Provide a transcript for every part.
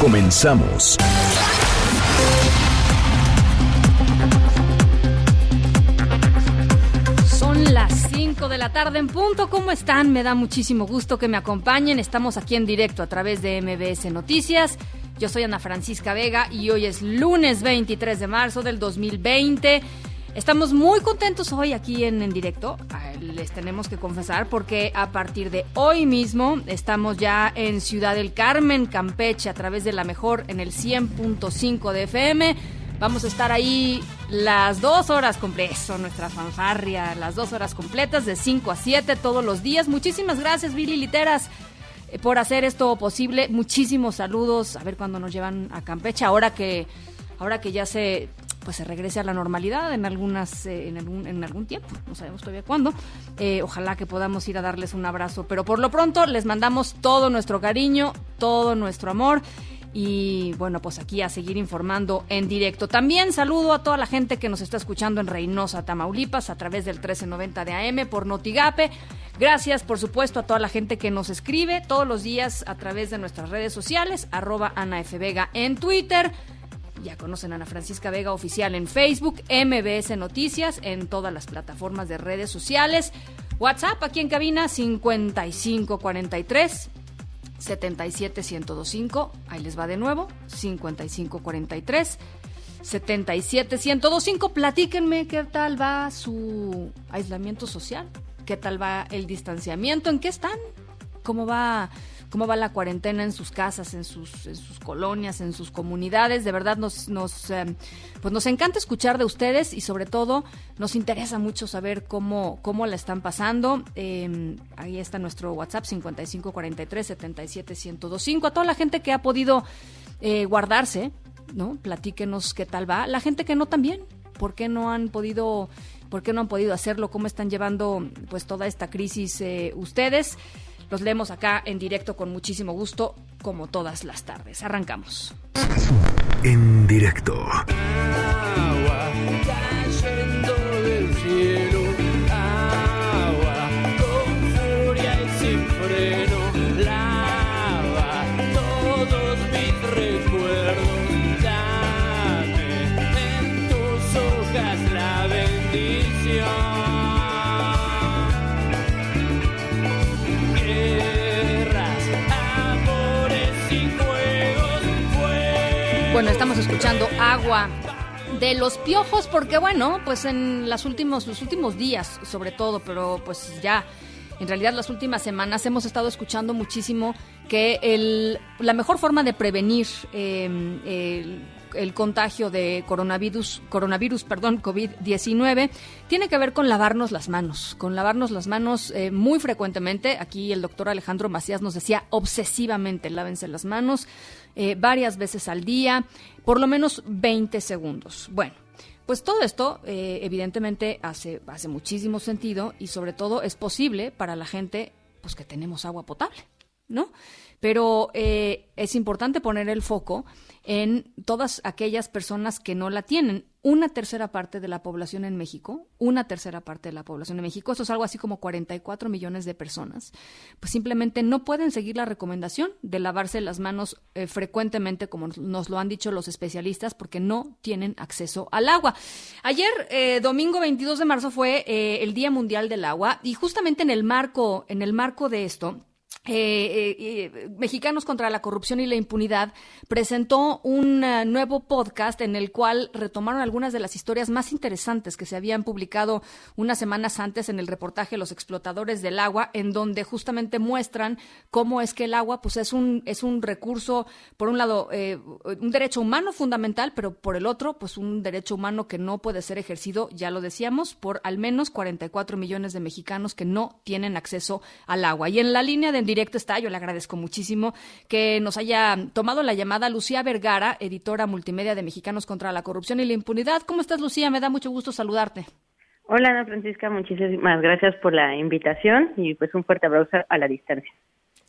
Comenzamos. Son las 5 de la tarde en punto. ¿Cómo están? Me da muchísimo gusto que me acompañen. Estamos aquí en directo a través de MBS Noticias. Yo soy Ana Francisca Vega y hoy es lunes 23 de marzo del 2020. Estamos muy contentos hoy aquí en, en directo, Ah, les tenemos que confesar, porque a partir de hoy mismo estamos ya en Ciudad del Carmen, Campeche, a través de la mejor en el 100.5 de FM. Vamos a estar ahí las dos horas completas, nuestra fanfarria, las dos horas completas de 5 a 7 todos los días. Muchísimas gracias, Billy Literas, eh, por hacer esto posible. Muchísimos saludos, a ver cuándo nos llevan a Campeche, ahora que, ahora que ya se pues se regrese a la normalidad en algunas eh, en, algún, en algún tiempo, no sabemos todavía cuándo. Eh, ojalá que podamos ir a darles un abrazo, pero por lo pronto les mandamos todo nuestro cariño, todo nuestro amor y bueno, pues aquí a seguir informando en directo. También saludo a toda la gente que nos está escuchando en Reynosa, Tamaulipas, a través del 1390 de AM por Notigape. Gracias, por supuesto, a toda la gente que nos escribe todos los días a través de nuestras redes sociales, arroba Ana F. Vega en Twitter. Ya conocen a Ana Francisca Vega Oficial en Facebook, MBS Noticias, en todas las plataformas de redes sociales. WhatsApp aquí en cabina 5543 77125. Ahí les va de nuevo. 5543 77125. Platíquenme qué tal va su aislamiento social. ¿Qué tal va el distanciamiento? ¿En qué están? ¿Cómo va, cómo va la cuarentena en sus casas, en sus, colonias, en sus comunidades? De verdad nos, nos, eh, pues nos encanta escuchar de ustedes y sobre todo nos interesa mucho saber cómo, cómo la están pasando. Eh, ahí está nuestro WhatsApp 5543-77125. A toda la gente que ha podido eh, guardarse, ¿no? Platíquenos qué tal va. La gente que no también. ¿Por qué no han podido, por qué no han podido hacerlo? ¿Cómo están llevando pues toda esta crisis eh, ustedes? Los leemos acá en directo con muchísimo gusto, como todas las tardes. Arrancamos. En directo. Agua cayendo del cielo, agua con furia y sin freno, Bueno, estamos escuchando Agua de los piojos porque bueno, pues en las últimos los últimos días sobre todo, pero pues ya en realidad las últimas semanas hemos estado escuchando muchísimo que el, la mejor forma de prevenir eh, el, contagio de coronavirus, coronavirus, perdón, COVID-19, tiene que ver con lavarnos las manos, con lavarnos las manos eh, muy frecuentemente. Aquí el doctor Alejandro Macías nos decía obsesivamente, lávense las manos eh, varias veces al día, por lo menos 20 segundos. Bueno. Pues todo esto, eh, evidentemente, hace, hace muchísimo sentido y sobre todo es posible para la gente pues que tenemos agua potable, ¿no? Pero eh, es importante poner el foco en todas aquellas personas que no la tienen. Una tercera parte de la población en México, una tercera parte de la población en México, eso es algo así como 44 millones de personas, pues simplemente no pueden seguir la recomendación de lavarse las manos eh, frecuentemente, como nos lo han dicho los especialistas, porque no tienen acceso al agua. Ayer, eh, domingo 22 de marzo, fue eh, el Día Mundial del Agua y justamente en el marco, en el marco de esto, eh, eh, Mexicanos contra la Corrupción y la Impunidad presentó un uh, nuevo podcast en el cual retomaron algunas de las historias más interesantes que se habían publicado unas semanas antes en el reportaje Los explotadores del agua, en donde justamente muestran cómo es que el agua pues es un, es un recurso, por un lado, eh, un derecho humano fundamental, pero por el otro, pues un derecho humano que no puede ser ejercido, ya lo decíamos, por al menos 44 millones de mexicanos que no tienen acceso al agua. Y en la línea de directo está, yo le agradezco muchísimo que nos haya tomado la llamada Lucía Vergara, editora multimedia de Mexicanos contra la Corrupción y la Impunidad. ¿Cómo estás, Lucía? Me da mucho gusto saludarte. Hola Ana Francisca, muchísimas gracias por la invitación y pues un fuerte abrazo a la distancia.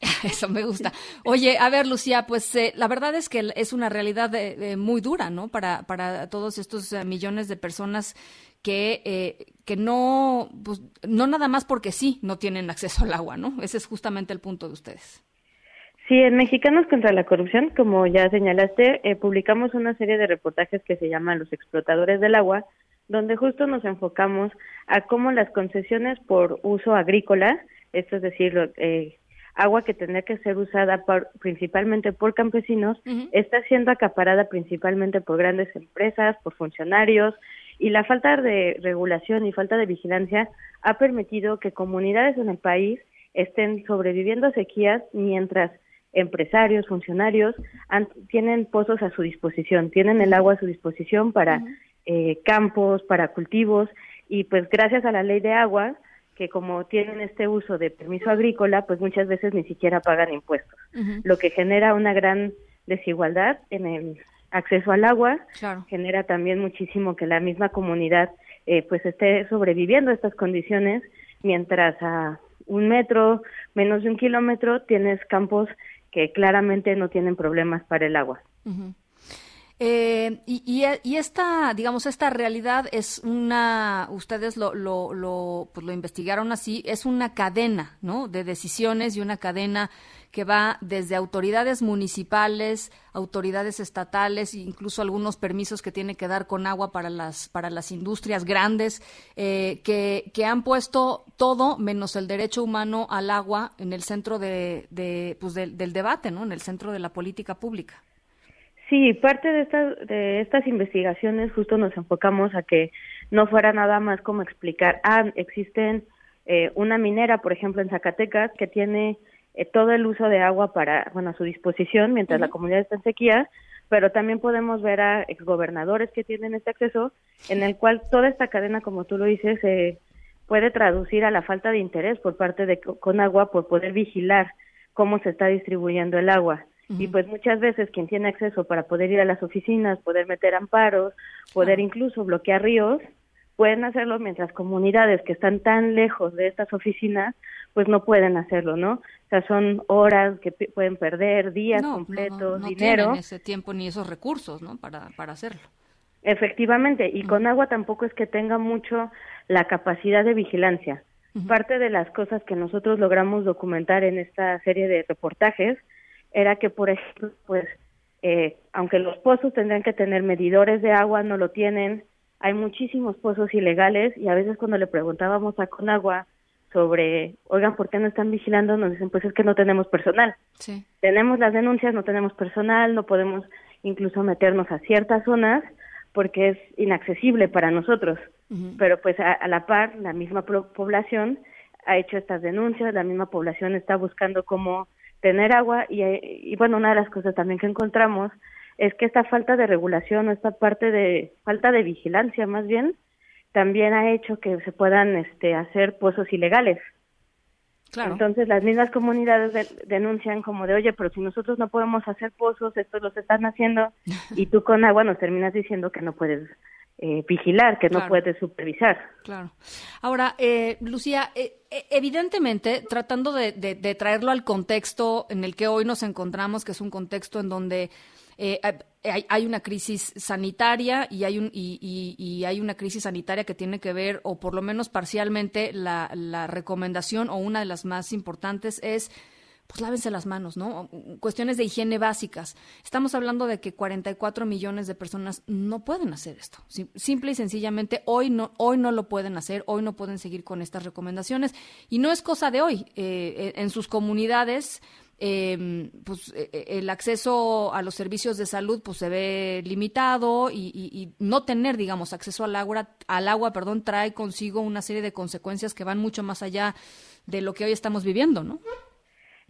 Eso me gusta. Oye, a ver, Lucía, pues eh, la verdad es que es una realidad eh, eh, muy dura, ¿no? Para, para todos estos eh, millones de personas que, eh, que no, pues, no nada más porque sí, no tienen acceso al agua, ¿no? Ese es justamente el punto de ustedes. Sí, en Mexicanos contra la Corrupción, como ya señalaste, eh, publicamos una serie de reportajes que se llaman Los explotadores del agua, donde justo nos enfocamos a cómo las concesiones por uso agrícola, esto es decir, eh, agua que tendría que ser usada por- principalmente por campesinos, está siendo acaparada principalmente por grandes empresas, por funcionarios, y la falta de regulación y falta de vigilancia ha permitido que comunidades en el país estén sobreviviendo a sequías mientras empresarios, funcionarios han- tienen pozos a su disposición, tienen el agua a su disposición para eh, campos, para cultivos y pues gracias a la ley de agua que como tienen este uso de permiso agrícola, pues muchas veces ni siquiera pagan impuestos, lo que genera una gran desigualdad en el acceso al agua, Claro. genera también muchísimo que la misma comunidad eh, pues esté sobreviviendo a estas condiciones, mientras a un metro, menos de un kilómetro, tienes campos que claramente no tienen problemas para el agua. Eh, y, y, esta, digamos, esta realidad es una, ustedes lo, lo, lo, pues lo investigaron así, es una cadena, ¿no? De decisiones y una cadena que va desde autoridades municipales, autoridades estatales, incluso algunos permisos que tiene que dar con agua para las, para las industrias grandes, eh, que, que han puesto todo menos el derecho humano al agua en el centro de, de, pues del debate, ¿no? En el centro de la política pública. Sí, parte de estas, de estas investigaciones justo nos enfocamos a que no fuera nada más como explicar, ah, existen eh, una minera, por ejemplo, en Zacatecas, que tiene eh, todo el uso de agua para, bueno, a su disposición mientras la comunidad está en sequía, pero también podemos ver a exgobernadores que tienen este acceso, en el cual toda esta cadena, como tú lo dices, se puede traducir a la falta de interés por parte de Co- Conagua por poder vigilar cómo se está distribuyendo el agua. Y pues muchas veces quien tiene acceso para poder ir a las oficinas, poder meter amparos, poder incluso bloquear ríos, pueden hacerlo mientras comunidades que están tan lejos de estas oficinas, pues no pueden hacerlo, ¿no? O sea, son horas que pueden perder, días no, completos, no, no, no dinero. tienen ese tiempo ni esos recursos, ¿no? Para, para hacerlo. Efectivamente, y con agua tampoco es que tenga mucho la capacidad de vigilancia. Parte de las cosas que nosotros logramos documentar en esta serie de reportajes era que, por ejemplo, pues, eh, aunque los pozos tendrían que tener medidores de agua, no lo tienen. Hay muchísimos pozos ilegales y a veces cuando le preguntábamos a Conagua sobre, oigan, ¿por qué no están vigilando? Nos dicen, pues es que no tenemos personal Sí. tenemos las denuncias, no tenemos personal, no podemos incluso meternos a ciertas zonas porque es inaccesible para nosotros. Pero pues a, a la par, la misma población ha hecho estas denuncias, la misma población está buscando cómo tener agua y, y bueno, una de las cosas también que encontramos es que esta falta de regulación o esta parte de falta de vigilancia más bien también ha hecho que se puedan este, hacer pozos ilegales. Claro. Entonces las mismas comunidades de- denuncian como de, oye, pero si nosotros no podemos hacer pozos, estos los están haciendo, y tú con agua nos terminas diciendo que no puedes eh, vigilar, que no puedes supervisar. Claro. Ahora, eh, Lucía, eh, eh, evidentemente, tratando de, de- de traerlo al contexto en el que hoy nos encontramos, que es un contexto en donde eh, hay, hay una crisis sanitaria y hay, un, y, y- y hay una crisis sanitaria que tiene que ver, o por lo menos parcialmente, la, la recomendación o una de las más importantes es pues lávense las manos, ¿no? Cuestiones de higiene básicas. Estamos hablando de que 44 millones de personas no pueden hacer esto. Sim- Simple y sencillamente hoy no, hoy no lo pueden hacer, hoy no pueden seguir con estas recomendaciones. Y no es cosa de hoy. Eh, en sus comunidades, eh, pues eh, el acceso a los servicios de salud pues se ve limitado y, y- y no tener, digamos, acceso al agua, al agua, perdón, trae consigo una serie de consecuencias que van mucho más allá de lo que hoy estamos viviendo, ¿no?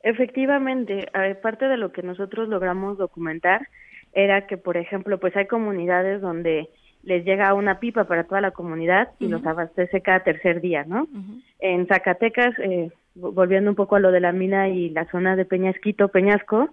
Efectivamente, parte de lo que nosotros logramos documentar era que, por ejemplo, pues hay comunidades donde les llega una pipa para toda la comunidad y los abastece cada tercer día, ¿no? En Zacatecas, eh, volviendo un poco a lo de la mina y la zona de Peñasquito, Peñasco,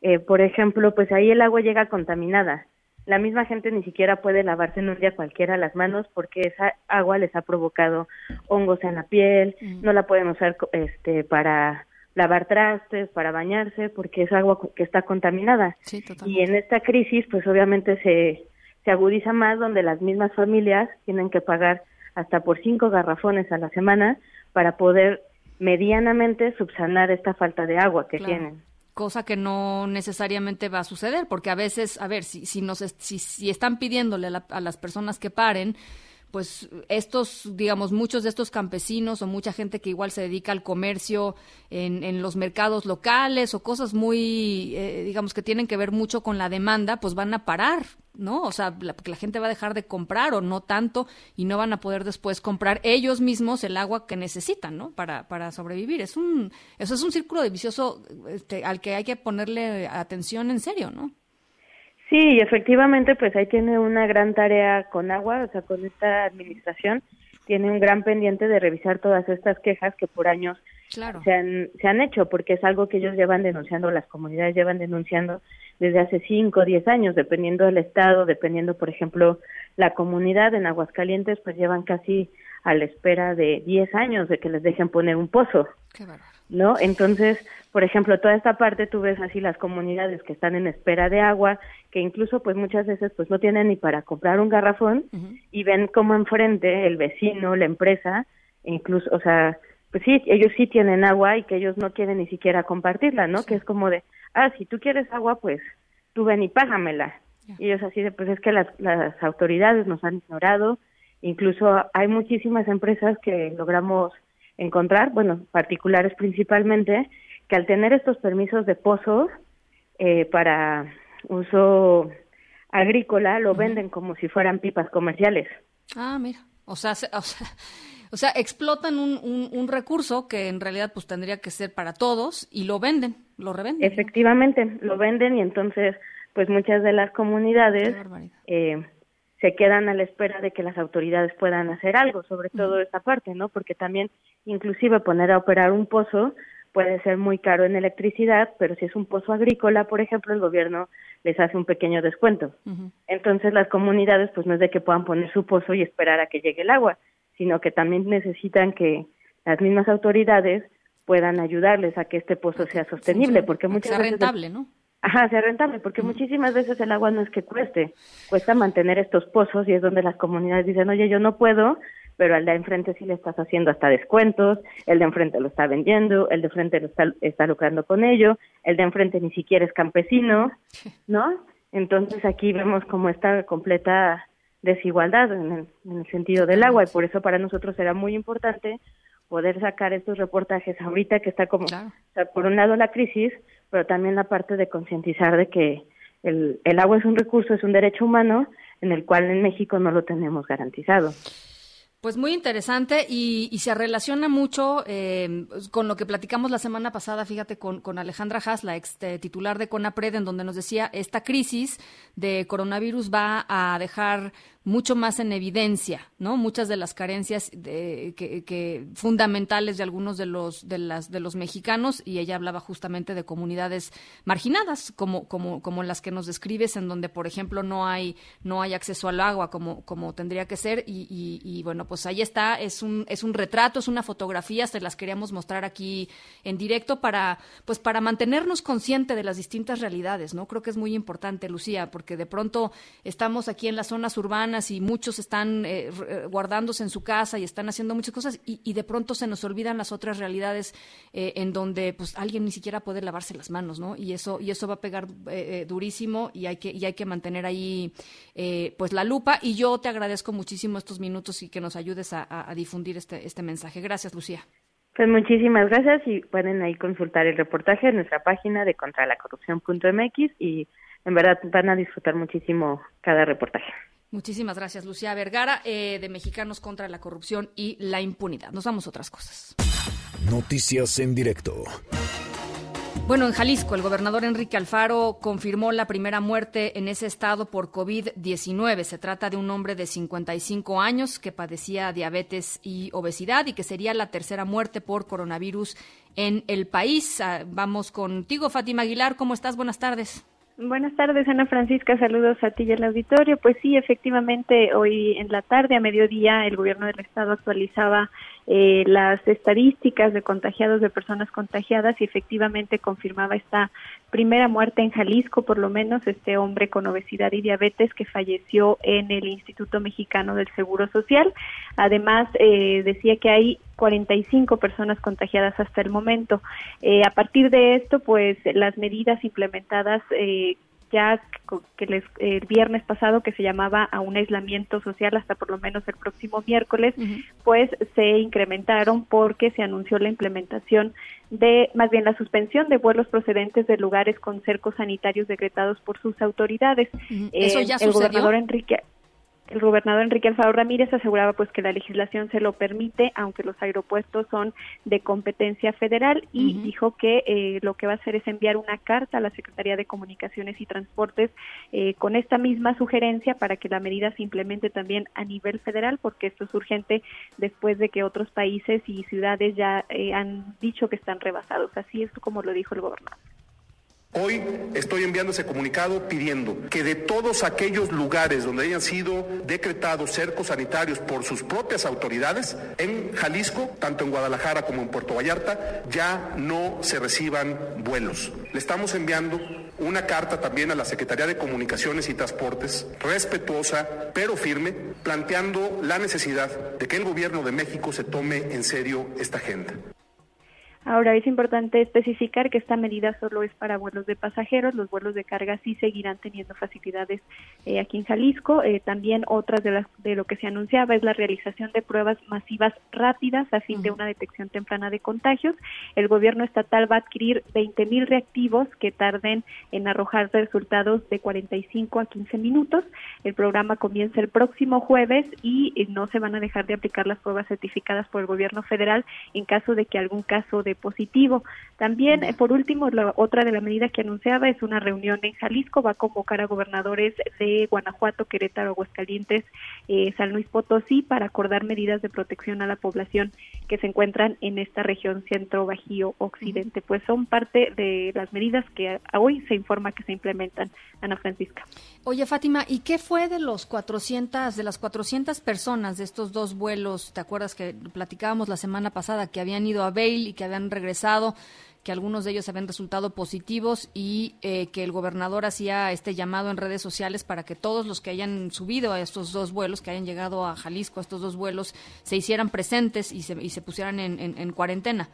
eh, por ejemplo, pues ahí el agua llega contaminada. La misma gente ni siquiera puede lavarse en un día cualquiera las manos porque esa agua les ha provocado hongos en la piel, no la pueden usar este para lavar trastes, para bañarse, porque es agua que está contaminada. Sí, Y en esta crisis, pues obviamente se, se agudiza más donde las mismas familias tienen que pagar hasta por cinco garrafones a la semana para poder medianamente subsanar esta falta de agua que Claro. tienen. Cosa que no necesariamente va a suceder, porque a veces, a ver, si, si, nos, si, si están pidiéndole a, la- a las personas que paren, pues estos, digamos, muchos de estos campesinos o mucha gente que igual se dedica al comercio en, en los mercados locales o cosas muy, eh, digamos, que tienen que ver mucho con la demanda, pues van a parar, ¿no? O sea, la, la gente va a dejar de comprar o no tanto y no van a poder después comprar ellos mismos el agua que necesitan, ¿no? Para, para sobrevivir. Es un, eso es un círculo vicioso este, al que hay que ponerle atención en serio, ¿no? Sí, y efectivamente, pues ahí tiene una gran tarea con agua, o sea, con esta administración, tiene un gran pendiente de revisar todas estas quejas que por años Claro. se han, se han hecho, porque es algo que ellos llevan denunciando, las comunidades llevan denunciando desde hace 5 o 10 años, dependiendo del estado, dependiendo, por ejemplo, la comunidad en Aguascalientes, pues llevan casi a la espera de 10 años de que les dejen poner un pozo. Qué. ¿No? Entonces, por ejemplo, toda esta parte tú ves así las comunidades que están en espera de agua, que incluso pues muchas veces pues no tienen ni para comprar un garrafón y ven como enfrente el vecino, la empresa, incluso, o sea, pues sí, ellos sí tienen agua y que ellos no quieren ni siquiera compartirla, ¿no? Que es como de, ah, si tú quieres agua, pues tú ven y págamela. Y ellos así de, pues es que las, las autoridades nos han ignorado, incluso hay muchísimas empresas que logramos encontrar, bueno, particulares principalmente, que al tener estos permisos de pozos eh, para uso agrícola lo venden como si fueran pipas comerciales. Ah, mira. O sea, se- o sea, o sea explotan un, un, un recurso que en realidad pues tendría que ser para todos y lo venden, lo revenden. ¿no? Efectivamente, lo venden y entonces, pues muchas de las comunidades Qué barbaridad. eh, se quedan a la espera de que las autoridades puedan hacer algo, sobre todo esta parte, ¿no? Porque también, inclusive poner a operar un pozo puede ser muy caro en electricidad, pero si es un pozo agrícola, por ejemplo, el gobierno les hace un pequeño descuento. Entonces las comunidades, pues no es de que puedan poner su pozo y esperar a que llegue el agua, sino que también necesitan que las mismas autoridades puedan ayudarles a que este pozo sea sostenible, porque muchas sea veces rentable, ¿no? Ajá, sea rentable, porque muchísimas veces el agua no es que cueste, cuesta mantener estos pozos y es donde las comunidades dicen, oye, yo no puedo, pero al de enfrente sí le estás haciendo hasta descuentos, el de enfrente lo está vendiendo, el de enfrente lo está, está lucrando con ello, el de enfrente ni siquiera es campesino, ¿no? Entonces aquí vemos como esta completa desigualdad en el, en el sentido del agua y por eso para nosotros era muy importante poder sacar estos reportajes ahorita que está como, Claro. o sea, por un lado la crisis, pero también la parte de concientizar de que el, el agua es un recurso, es un derecho humano en el cual en México no lo tenemos garantizado. Pues muy interesante y, y se relaciona mucho eh, con lo que platicamos la semana pasada, fíjate, con, con Alejandra Haas, la ex eh, titular de CONAPRED, en donde nos decía, esta crisis de coronavirus va a dejar mucho más en evidencia, ¿no? Muchas de las carencias de- que, fundamentales de algunos de los de las de los mexicanos y ella hablaba justamente de comunidades marginadas como como como las que nos describes en donde por ejemplo no hay no hay acceso al agua como como tendría que ser y, y- y, bueno pues ahí está es un es un retrato es una fotografía se las queríamos mostrar aquí en directo para pues para mantenernos consciente de las distintas realidades no creo que es muy importante Lucía porque de pronto estamos aquí en las zonas urbanas y muchos están eh, eh, guardándose en su casa y están haciendo muchas cosas y, de pronto se nos olvidan las otras realidades eh, en donde pues alguien ni siquiera puede lavarse las manos, ¿no? Y eso y eso va a pegar eh, eh, durísimo y hay que y hay que mantener ahí pues la lupa y yo te agradezco muchísimo estos minutos y que nos ayudes a difundir este este mensaje. Gracias, Lucía. Pues muchísimas gracias y pueden ahí consultar el reportaje en nuestra página de contralacorrupción.mx y en verdad van a disfrutar muchísimo cada reportaje. Muchísimas gracias, Lucía Vergara, eh, de Mexicanos contra la Corrupción y la Impunidad. Nos vamos a otras cosas. Noticias en directo. Bueno, en Jalisco, el gobernador Enrique Alfaro confirmó la primera muerte en ese estado por COVID-19. Se trata de un hombre de 55 años que padecía diabetes y obesidad y que sería la tercera muerte por coronavirus en el país. Ah, Vamos contigo, Fátima Aguilar. ¿Cómo estás? Buenas tardes. Buenas tardes, Ana Francisca. Saludos a ti y al auditorio. Pues sí, efectivamente, hoy en la tarde, a mediodía, el gobierno del estado actualizaba eh, las estadísticas de contagiados, de personas contagiadas, y efectivamente confirmaba esta primera muerte en Jalisco, por lo menos este hombre con obesidad y diabetes que falleció en el Instituto Mexicano del Seguro Social. Además, eh, decía que hay 45 personas contagiadas hasta el momento. Eh, a partir de esto, pues las medidas implementadas eh, ya que les, el viernes pasado que se llamaba a un aislamiento social hasta por lo menos el próximo miércoles, pues se incrementaron porque se anunció la implementación de, más bien la suspensión de vuelos procedentes de lugares con cercos sanitarios decretados por sus autoridades. ¿Eso Eh, ya el sucedió? gobernador Enrique el gobernador Enrique Alfaro Ramírez aseguraba pues que la legislación se lo permite, aunque los aeropuertos son de competencia federal y dijo que eh, lo que va a hacer es enviar una carta a la Secretaría de Comunicaciones y Transportes eh, con esta misma sugerencia para que la medida se implemente también a nivel federal, porque esto es urgente después de que otros países y ciudades ya eh, han dicho que están rebasados. Así es como lo dijo el gobernador. Hoy estoy enviando ese comunicado pidiendo que de todos aquellos lugares donde hayan sido decretados cercos sanitarios por sus propias autoridades, en Jalisco, tanto en Guadalajara como en Puerto Vallarta, ya no se reciban vuelos. Le estamos enviando una carta también a la Secretaría de Comunicaciones y Transportes, respetuosa pero firme, planteando la necesidad de que el gobierno de México se tome en serio esta agenda. Ahora es importante especificar que esta medida solo es para vuelos de pasajeros, los vuelos de carga sí seguirán teniendo facilidades eh, aquí en Jalisco. Eh, también otras de, las, de lo que se anunciaba es la realización de pruebas masivas rápidas a fin de una detección temprana de contagios. El gobierno estatal va a adquirir 20 mil reactivos que tarden en arrojar resultados de 45 a 15 minutos. El programa comienza el próximo jueves y eh, no se van a dejar de aplicar las pruebas certificadas por el gobierno federal en caso de que algún caso de positivo. También, eh, por último, la otra de las medidas que anunciaba es una reunión en Jalisco. Va a convocar a gobernadores de Guanajuato, Querétaro, Aguascalientes, eh, San Luis Potosí para acordar medidas de protección a la población que se encuentran en esta región centro, bajío, occidente. Pues son parte de las medidas que hoy se informa que se implementan. Ana Francisca. Oye, Fátima, ¿y qué fue de los 400, de las 400 personas de estos dos vuelos? ¿Te acuerdas que platicábamos la semana pasada que habían ido a Bail y que habían regresado, que algunos de ellos habían resultado positivos y eh, que el gobernador hacía este llamado en redes sociales para que todos los que hayan subido a estos dos vuelos, que hayan llegado a Jalisco, a estos dos vuelos, se hicieran presentes y se, y se pusieran en cuarentena?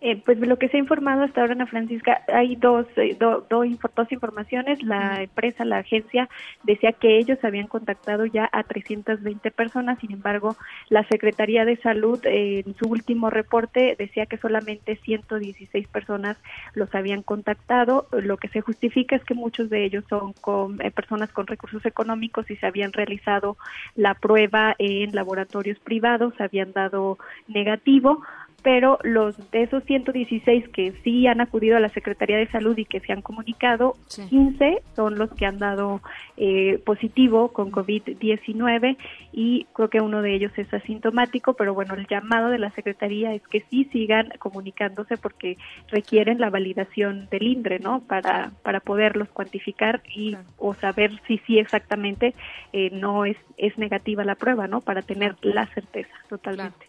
Eh, pues lo que se ha informado hasta ahora, Ana Francisca, hay dos, eh, do- do dos informaciones. La empresa, la agencia, decía que ellos habían contactado ya a 320 personas. Sin embargo, la Secretaría de Salud, eh, en su último reporte, decía que solamente 116 personas los habían contactado. Lo que se justifica es que muchos de ellos son con, eh, personas con recursos económicos y se habían realizado la prueba en laboratorios privados, habían dado negativo pero los de esos 116 que sí han acudido a la Secretaría de Salud y que se han comunicado, 15 son los que han dado eh, positivo con COVID-19 y creo que uno de ellos es asintomático, pero bueno, el llamado de la Secretaría es que sí sigan comunicándose porque requieren la validación del INDRE, ¿no? Para, para poderlos cuantificar y o saber si sí exactamente eh, no es, es negativa la prueba, ¿no? Para tener la certeza totalmente.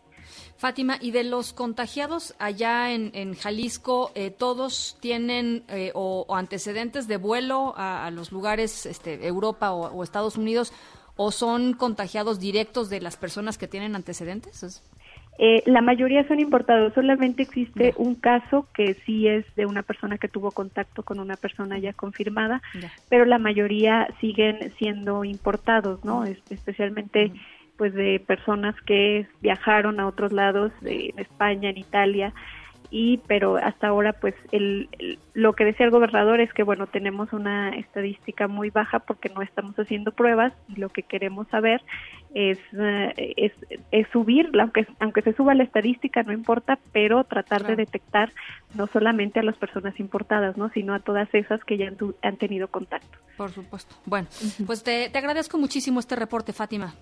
Fátima, y de los contagiados allá en, en Jalisco, eh, ¿todos tienen eh, o, o antecedentes de vuelo a, a los lugares este, Europa o, o Estados Unidos o son contagiados directos de las personas que tienen antecedentes? Es- Eh, la mayoría son importados, solamente existe un caso que sí es de una persona que tuvo contacto con una persona ya confirmada, pero la mayoría siguen siendo importados, ¿no? Es- especialmente pues de personas que viajaron a otros lados, de- España, en Italia, y pero hasta ahora pues el, el- lo que decía el gobernador es que bueno tenemos una estadística muy baja porque no estamos haciendo pruebas y lo que queremos saber es eh, es, es subir aunque aunque se suba la estadística no importa pero tratar de detectar no solamente a las personas importadas no sino a todas esas que ya han, tu- han tenido contacto Por supuesto. Bueno, pues te, te agradezco muchísimo este reporte, Fátima.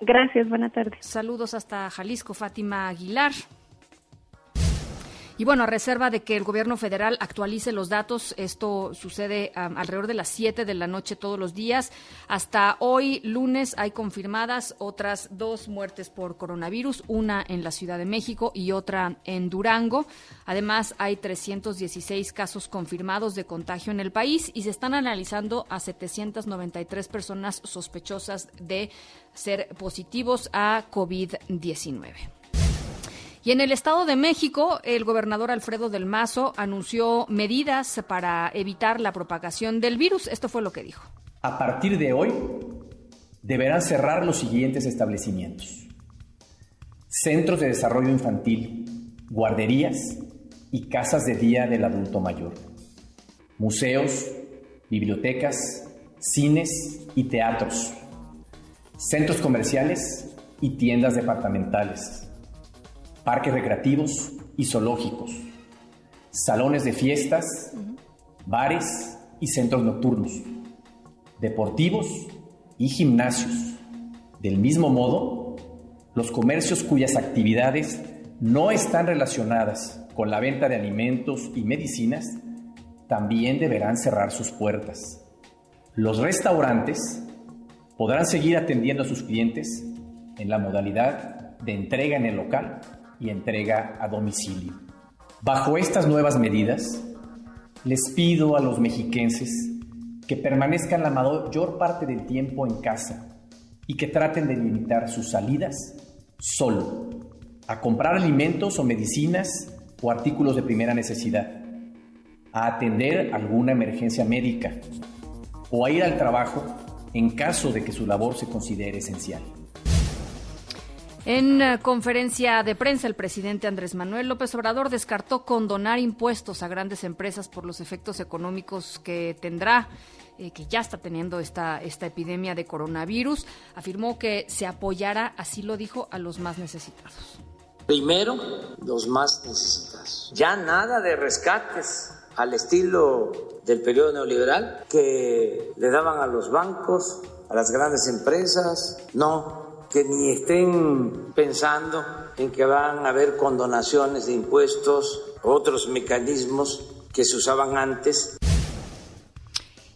Gracias buena tarde Saludos hasta Jalisco, Fátima Aguilar. Y bueno, a reserva de que el gobierno federal actualice los datos, esto sucede alrededor de las 7 de la noche todos los días. Hasta hoy, lunes, hay confirmadas otras dos muertes por coronavirus, una en la Ciudad de México y otra en Durango. Además, hay 316 casos confirmados de contagio en el país y se están analizando a 793 personas sospechosas de ser positivos a COVID-19. Y en el Estado de México, el gobernador Alfredo del Mazo anunció medidas para evitar la propagación del virus. Esto fue lo que dijo. A partir de hoy, deberán cerrar los siguientes establecimientos. Centros de desarrollo infantil, guarderías y casas de día del adulto mayor. Museos, bibliotecas, cines y teatros. Centros comerciales y tiendas departamentales. Parques recreativos y zoológicos. Salones de fiestas, bares y centros nocturnos deportivos y gimnasios. Del mismo modo, los comercios cuyas actividades no están relacionadas con la venta de alimentos y medicinas también deberán cerrar sus puertas. Los restaurantes podrán seguir atendiendo a sus clientes en la modalidad de entrega en el local y entrega a domicilio. Bajo estas nuevas medidas, les pido a los mexiquenses que permanezcan la mayor parte del tiempo en casa y que traten de limitar sus salidas solo a comprar alimentos o medicinas o artículos de primera necesidad, a atender alguna emergencia médica o a ir al trabajo en caso de que su labor se considere esencial. En eh, conferencia de prensa, el presidente Andrés Manuel López Obrador descartó condonar impuestos a grandes empresas por los efectos económicos que tendrá, eh, que ya está teniendo esta, esta epidemia de coronavirus. Afirmó que se apoyará, así lo dijo, a los más necesitados. Primero, los más necesitados. Ya nada de rescates al estilo del periodo neoliberal que le daban a los bancos, a las grandes empresas. No, que ni estén pensando en que van a haber condonaciones de impuestos, otros mecanismos que se usaban antes.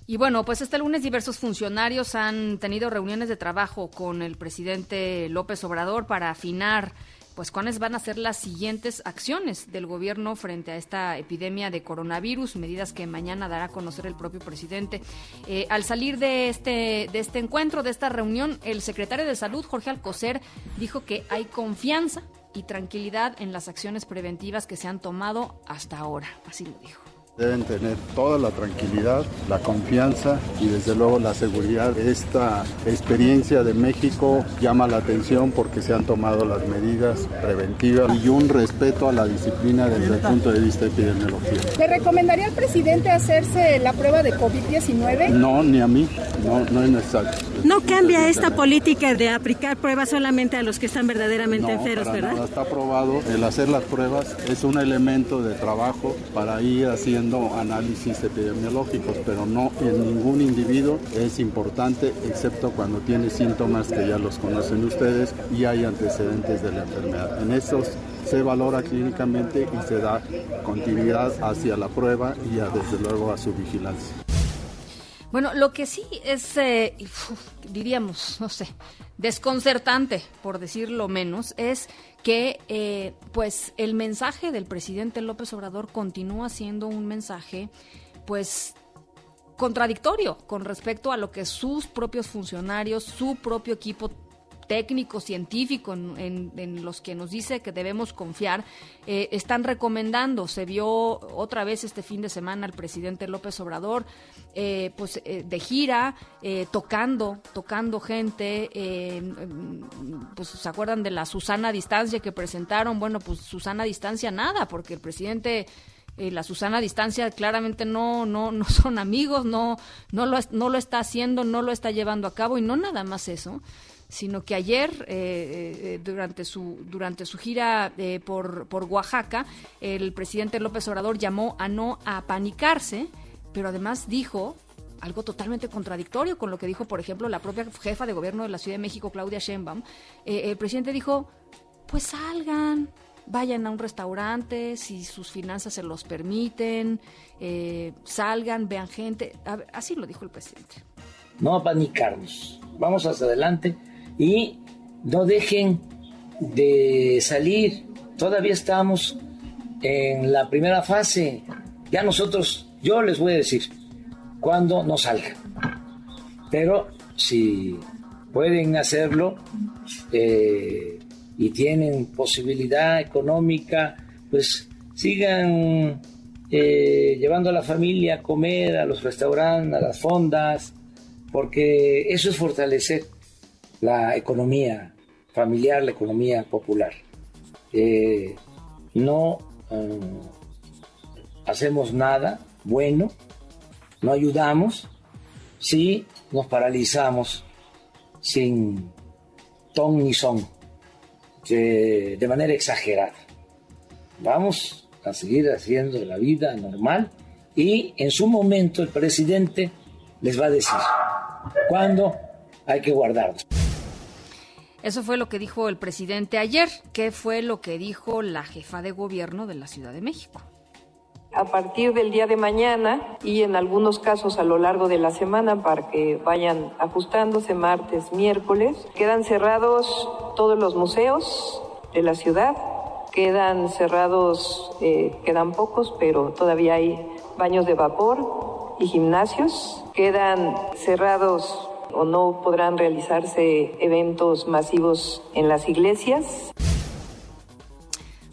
Y bueno, pues este lunes diversos funcionarios han tenido reuniones de trabajo con el presidente López Obrador para afinar pues cuáles van a ser las siguientes acciones del gobierno frente a esta epidemia de coronavirus, medidas que mañana dará a conocer el propio presidente. Eh, al salir de este, de este encuentro, de esta reunión, el secretario de Salud, Jorge Alcocer, dijo que hay confianza y tranquilidad en las acciones preventivas que se han tomado hasta ahora. Así lo dijo. Deben tener toda la tranquilidad, la confianza y desde luego la seguridad. Esta experiencia de México llama la atención porque se han tomado las medidas preventivas y un respeto a la disciplina desde el punto de vista epidemiológico. ¿Le recomendaría al presidente hacerse la prueba de COVID-19? No, ni a mí, no, no es necesario. No cambia esta política de aplicar pruebas solamente a los que están verdaderamente No, enfermos, ¿verdad? nada está probado. El hacer las pruebas es un elemento de trabajo para ir haciendo análisis epidemiológicos, pero no en ningún individuo es importante, excepto cuando tiene síntomas que ya los conocen ustedes y hay antecedentes de la enfermedad. En estos se valora clínicamente y se da continuidad hacia la prueba y a, desde luego a su vigilancia. Bueno, lo que sí es, eh, diríamos, no sé, desconcertante, por decirlo menos, es que eh, pues el mensaje del presidente López Obrador continúa siendo un mensaje pues contradictorio con respecto a lo que sus propios funcionarios, su propio equipo técnico, científico, en, en- los que nos dice que debemos confiar, eh, están recomendando. Se vio otra vez este fin de semana al presidente López Obrador, eh, pues eh, de gira, eh, tocando, tocando gente. pues se acuerdan de la Susana distancia que presentaron. Bueno, pues Susana distancia nada, porque el presidente eh, la Susana distancia claramente no, no, no son amigos, no, no, lo, no lo está haciendo, no lo está llevando a cabo y no nada más eso, sino que ayer, eh, eh, durante, su, durante su gira eh, por, por Oaxaca, el presidente López Obrador llamó a no apanicarse, pero además dijo algo totalmente contradictorio con lo que dijo, por ejemplo, la propia jefa de gobierno de la Ciudad de México, Claudia Sheinbaum. Eh, el presidente dijo, pues salgan, vayan a un restaurante, si sus finanzas se los permiten, salgan, vean gente. Así lo dijo el presidente. no apanicarnos. Vamos hacia adelante y no dejen de salir. Todavía estamos en la primera fase. Ya nosotros, yo les voy a decir cuándo no salgan. Pero si pueden hacerlo eh, y tienen posibilidad económica, pues sigan eh, llevando a la familia a comer, a los restaurantes, a las fondas, porque eso es fortalecer la economía familiar, la economía popular. Eh, no eh, hacemos nada bueno, no ayudamos si nos paralizamos sin ton ni son, de, de manera exagerada. Vamos a seguir haciendo la vida normal y en su momento el presidente les va a decir cuándo hay que guardarnos. Eso fue lo que dijo el presidente ayer. ¿Qué fue lo que dijo la jefa de gobierno de la Ciudad de México? a partir del día de mañana y en algunos casos a lo largo de la semana para que vayan ajustándose martes, miércoles. Quedan cerrados todos los museos de la ciudad, quedan cerrados, eh, quedan pocos, pero todavía hay baños de vapor y gimnasios. Quedan cerrados o no podrán realizarse eventos masivos en las iglesias.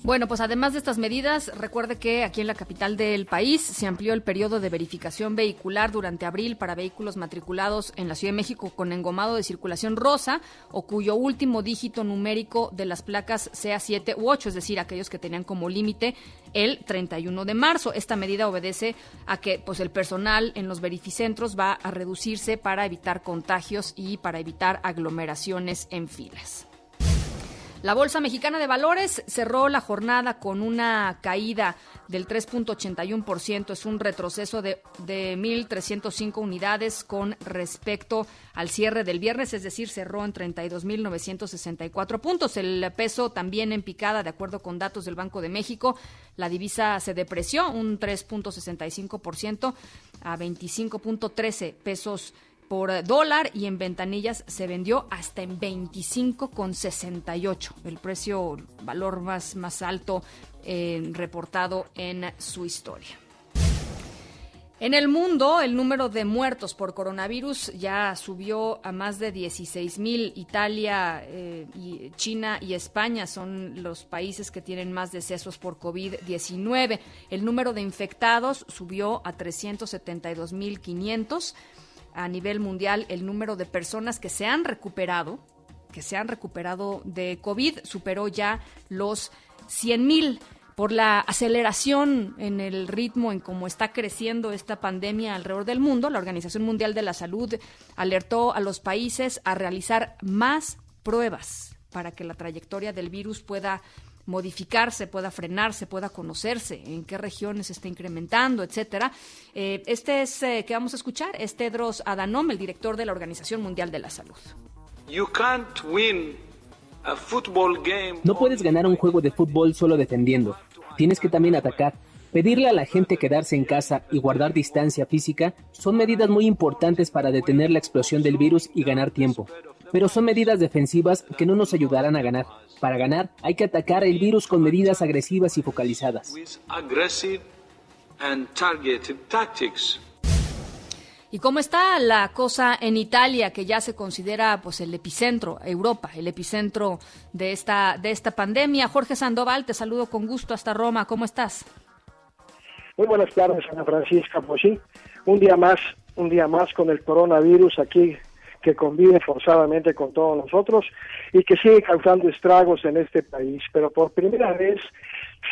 Bueno, pues además de estas medidas, recuerde que aquí en la capital del país se amplió el periodo de verificación vehicular durante abril para vehículos matriculados en la Ciudad de México con engomado de circulación rosa o cuyo último dígito numérico de las placas sea 7 u 8, es decir, aquellos que tenían como límite el 31 de marzo. Esta medida obedece a que pues el personal en los verificentros va a reducirse para evitar contagios y para evitar aglomeraciones en filas. La Bolsa Mexicana de Valores cerró la jornada con una caída del 3.81%. Es un retroceso de, de 1.305 unidades con respecto al cierre del viernes, es decir, cerró en 32.964 puntos. El peso también en picada, de acuerdo con datos del Banco de México. La divisa se depreció un 3.65% a 25.13 pesos por dólar y en ventanillas se vendió hasta en 25,68, el precio, valor más, más alto eh, reportado en su historia. En el mundo, el número de muertos por coronavirus ya subió a más de 16 mil. Italia, eh, China y España son los países que tienen más decesos por COVID-19. El número de infectados subió a 372 mil 500 a nivel mundial el número de personas que se han recuperado, que se han recuperado de COVID, superó ya los 100 mil por la aceleración en el ritmo en cómo está creciendo esta pandemia alrededor del mundo. La Organización Mundial de la Salud alertó a los países a realizar más pruebas para que la trayectoria del virus pueda modificarse, pueda frenarse, pueda conocerse, en qué regiones se está incrementando, etcétera. Eh, este es eh, que vamos a escuchar, es Tedros Adhanom, el director de la Organización Mundial de la Salud. You can't win a football game. No puedes ganar un juego de fútbol solo defendiendo. Tienes que también atacar. Pedirle a la gente quedarse en casa y guardar distancia física son medidas muy importantes para detener la explosión del virus y ganar tiempo. Pero son medidas defensivas que no nos ayudarán a ganar. Para ganar hay que atacar el virus con medidas agresivas y focalizadas. With aggressive and targeted tactics. ¿Y cómo está la cosa en Italia, que ya se considera pues el epicentro, Europa, el epicentro de esta, de esta pandemia? Jorge Sandoval, te saludo con gusto hasta Roma. ¿Cómo estás? Muy buenas tardes, Ana Francisca. Pues sí, un día más, un día más con el coronavirus aquí que convive forzadamente con todos nosotros y que sigue causando estragos en este país. Pero por primera vez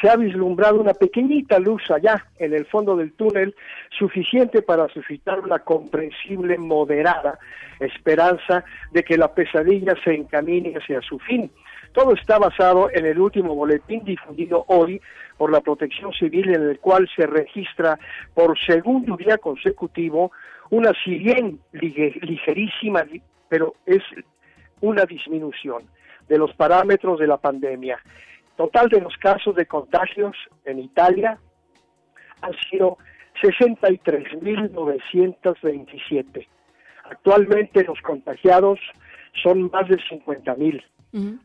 se ha vislumbrado una pequeñita luz allá en el fondo del túnel, suficiente para suscitar una comprensible, moderada esperanza de que la pesadilla se encamine hacia su fin. Todo está basado en el último boletín difundido hoy por la Protección Civil en el cual se registra por segundo día consecutivo una si bien ligerísima, pero es una disminución de los parámetros de la pandemia. Total de los casos de contagios en Italia han sido 63.927. Actualmente los contagiados son más de 50.000.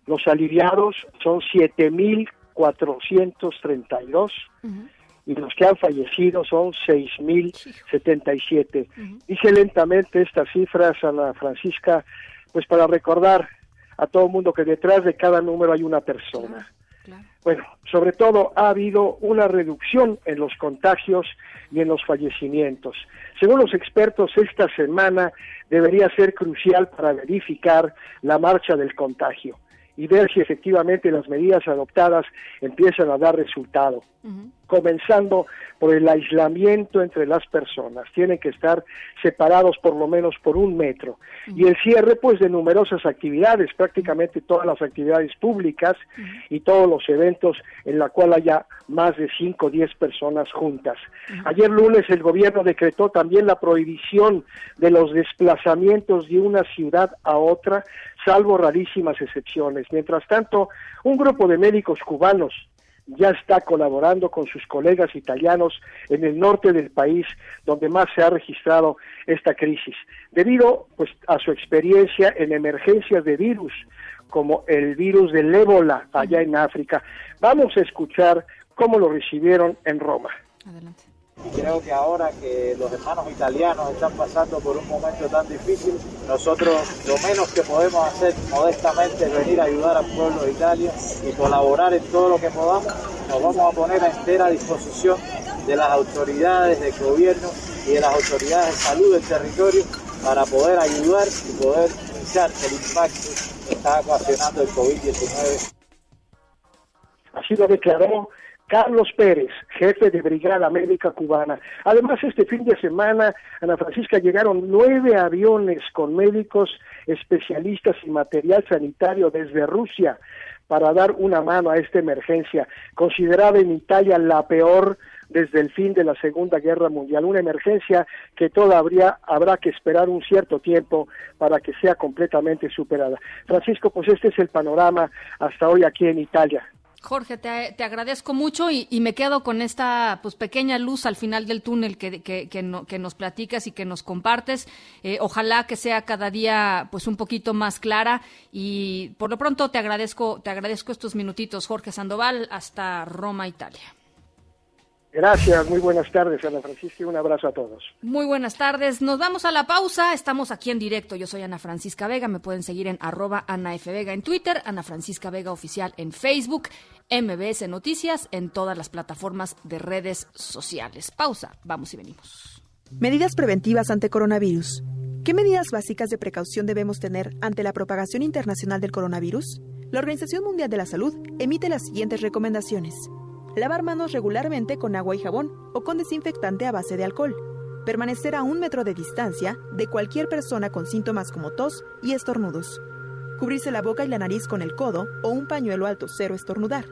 Los aliviados son 7.432 y los que han fallecido son 6.077. Dice lentamente estas cifras, Ana Francisca, pues para recordar a todo el mundo que detrás de cada número hay una persona. Bueno, sobre todo ha habido una reducción en los contagios y en los fallecimientos. Según los expertos, esta semana debería ser crucial para verificar la marcha del contagio y ver si efectivamente las medidas adoptadas empiezan a dar resultado comenzando por el aislamiento entre las personas. Tienen que estar separados por lo menos por un metro. Y el cierre, pues, de numerosas actividades, prácticamente todas las actividades públicas y todos los eventos en la cual haya más de 5 o 10 personas juntas. Ayer lunes el gobierno decretó también la prohibición de los desplazamientos de una ciudad a otra, salvo rarísimas excepciones. Mientras tanto, un grupo de médicos cubanos ya está colaborando con sus colegas italianos en el norte del país, donde más se ha registrado esta crisis, debido pues a su experiencia en emergencias de virus, como el virus del ébola allá en África. Vamos a escuchar cómo lo recibieron en Roma. Adelante. Y creo que ahora que los hermanos italianos están pasando por un momento tan difícil, nosotros lo menos que podemos hacer modestamente es venir a ayudar al pueblo de Italia y colaborar en todo lo que podamos. Nos vamos a poner a entera disposición de las autoridades del gobierno y de las autoridades de salud del territorio para poder ayudar y poder minimizar el impacto que está ocasionando el COVID-19. Así lo declaró Carlos Pérez, jefe de Brigada Médica Cubana. Además, este fin de semana, Ana Francisca, llegaron nueve aviones con médicos, especialistas y material sanitario desde Rusia para dar una mano a esta emergencia, considerada en Italia la peor desde el fin de la Segunda Guerra Mundial, una emergencia que todavía habrá que esperar un cierto tiempo para que sea completamente superada. Francisco, pues este es el panorama hasta hoy aquí en Italia. Jorge, te, te agradezco mucho y, me quedo con esta pues pequeña luz al final del túnel que, que, que nos platicas y que nos compartes. Eh, ojalá que sea cada día pues un poquito más clara y por lo pronto te agradezco, te agradezco estos minutitos, Jorge Sandoval, hasta Roma, Italia. Gracias, muy buenas tardes, Ana Francisca, y un abrazo a todos. Muy buenas tardes, nos vamos a la pausa, estamos aquí en directo, yo soy Ana Francisca Vega, me pueden seguir en arroba Ana F. Vega en Twitter, Ana Francisca Vega Oficial en Facebook, MBS Noticias en todas las plataformas de redes sociales. Pausa, vamos y venimos. Medidas preventivas ante coronavirus. ¿Qué medidas básicas de precaución debemos tener ante la propagación internacional del coronavirus? La Organización Mundial de la Salud emite las siguientes recomendaciones. Lavar manos regularmente con agua y jabón o con desinfectante a base de alcohol. Permanecer a un metro de distancia de cualquier persona con síntomas como tos y estornudos. Cubrirse la boca y la nariz con el codo o un pañuelo alto cero estornudar.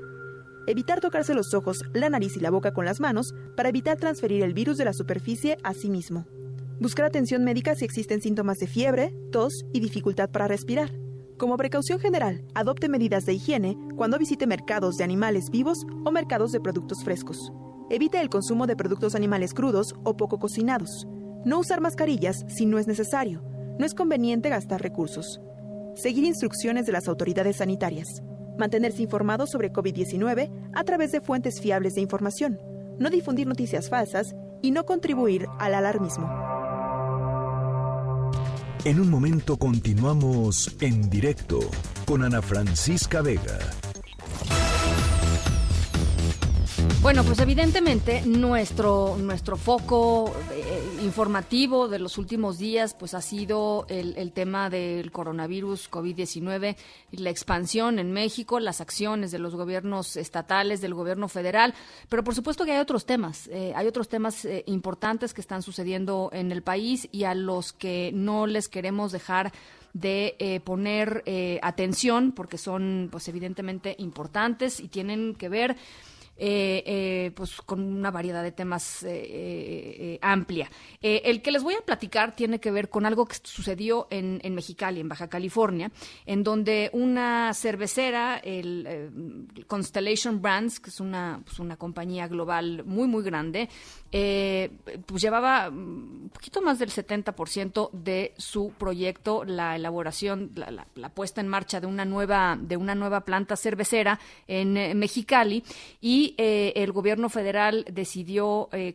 Evitar tocarse los ojos, la nariz y la boca con las manos para evitar transferir el virus de la superficie a sí mismo. Buscar atención médica si existen síntomas de fiebre, tos y dificultad para respirar. Como precaución general, adopte medidas de higiene cuando visite mercados de animales vivos o mercados de productos frescos. Evite el consumo de productos animales crudos o poco cocinados. No usar mascarillas si no es necesario. No es conveniente gastar recursos. Seguir instrucciones de las autoridades sanitarias. Mantenerse informado sobre COVID-19 a través de fuentes fiables de información. No difundir noticias falsas y no contribuir al alarmismo. En un momento continuamos en directo con Ana Francisca Vega. Bueno, pues evidentemente nuestro, nuestro foco eh, informativo de los últimos días pues ha sido el, tema del coronavirus COVID-19 y la expansión en México, las acciones de los gobiernos estatales, del gobierno federal, pero por supuesto que hay otros temas, eh, hay otros temas eh, importantes que están sucediendo en el país y a los que no les queremos dejar de eh, poner eh, atención porque son pues evidentemente importantes y tienen que ver eh, eh, pues con una variedad de temas eh, amplia. El que les voy a platicar tiene que ver con algo que sucedió en, en Mexicali, en Baja California, en donde una cervecera, el Constellation Brands, que es una, pues una compañía global muy, muy grande, pues llevaba un poquito más del 70% de su proyecto, la elaboración, la, la- la puesta en marcha de una nueva, de una nueva planta cervecera en Mexicali y eh, el gobierno federal decidió, eh,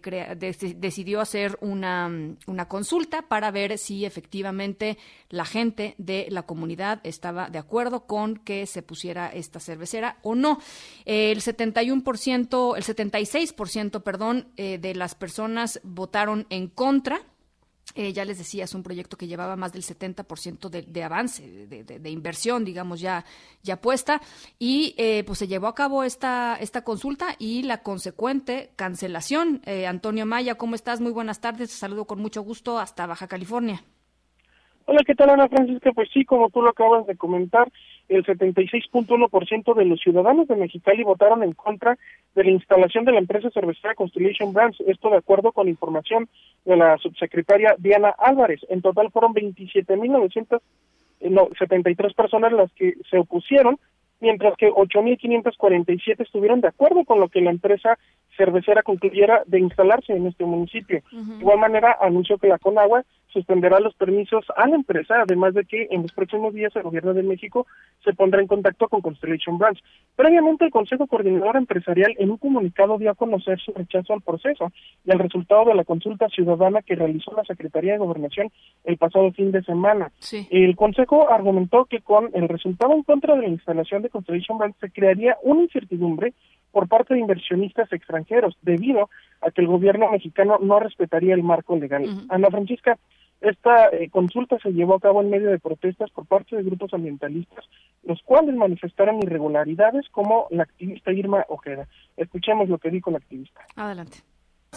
decidió hacer una, consulta para ver si efectivamente la gente de la comunidad estaba de acuerdo con que se pusiera esta cervecera o no. El 71%, el 76%, perdón, eh, de las personas votaron en contra. Eh, ya les decía, es un proyecto que llevaba más del 70% de, de avance, de, inversión, digamos, ya, ya puesta. Y eh, pues se llevó a cabo esta, esta consulta y la consecuente cancelación. Eh, Antonio Maya, ¿cómo estás? Muy buenas tardes. Te saludo con mucho gusto hasta Baja California. Hola, ¿qué tal Ana Francisca? Pues sí, como tú lo acabas de comentar, el 76.1% de los ciudadanos de Mexicali votaron en contra de la instalación de la empresa cervecera Constellation Brands, esto de acuerdo con información de la subsecretaria Diana Álvarez. En total fueron 27.973 eh, no, 73 personas las que se opusieron, mientras que 8.547 estuvieron de acuerdo con lo que la empresa cervecera concluyera de instalarse en este municipio. De igual manera, anunció que la Conagua suspenderá los permisos a la empresa, además de que en los próximos días el gobierno de México se pondrá en contacto con Constellation Brands. Previamente, el Consejo Coordinador Empresarial en un comunicado dio a conocer su rechazo al proceso y al resultado de la consulta ciudadana que realizó la Secretaría de Gobernación el pasado fin de semana. El Consejo argumentó que con el resultado en contra de la instalación de Constellation Brands se crearía una incertidumbre por parte de inversionistas extranjeros, debido a que el gobierno mexicano no respetaría el marco legal. Ana Francisca, esta eh, consulta se llevó a cabo en medio de protestas por parte de grupos ambientalistas, los cuales manifestaron irregularidades como la activista Irma Ojeda. Escuchemos lo que dijo la activista. Adelante.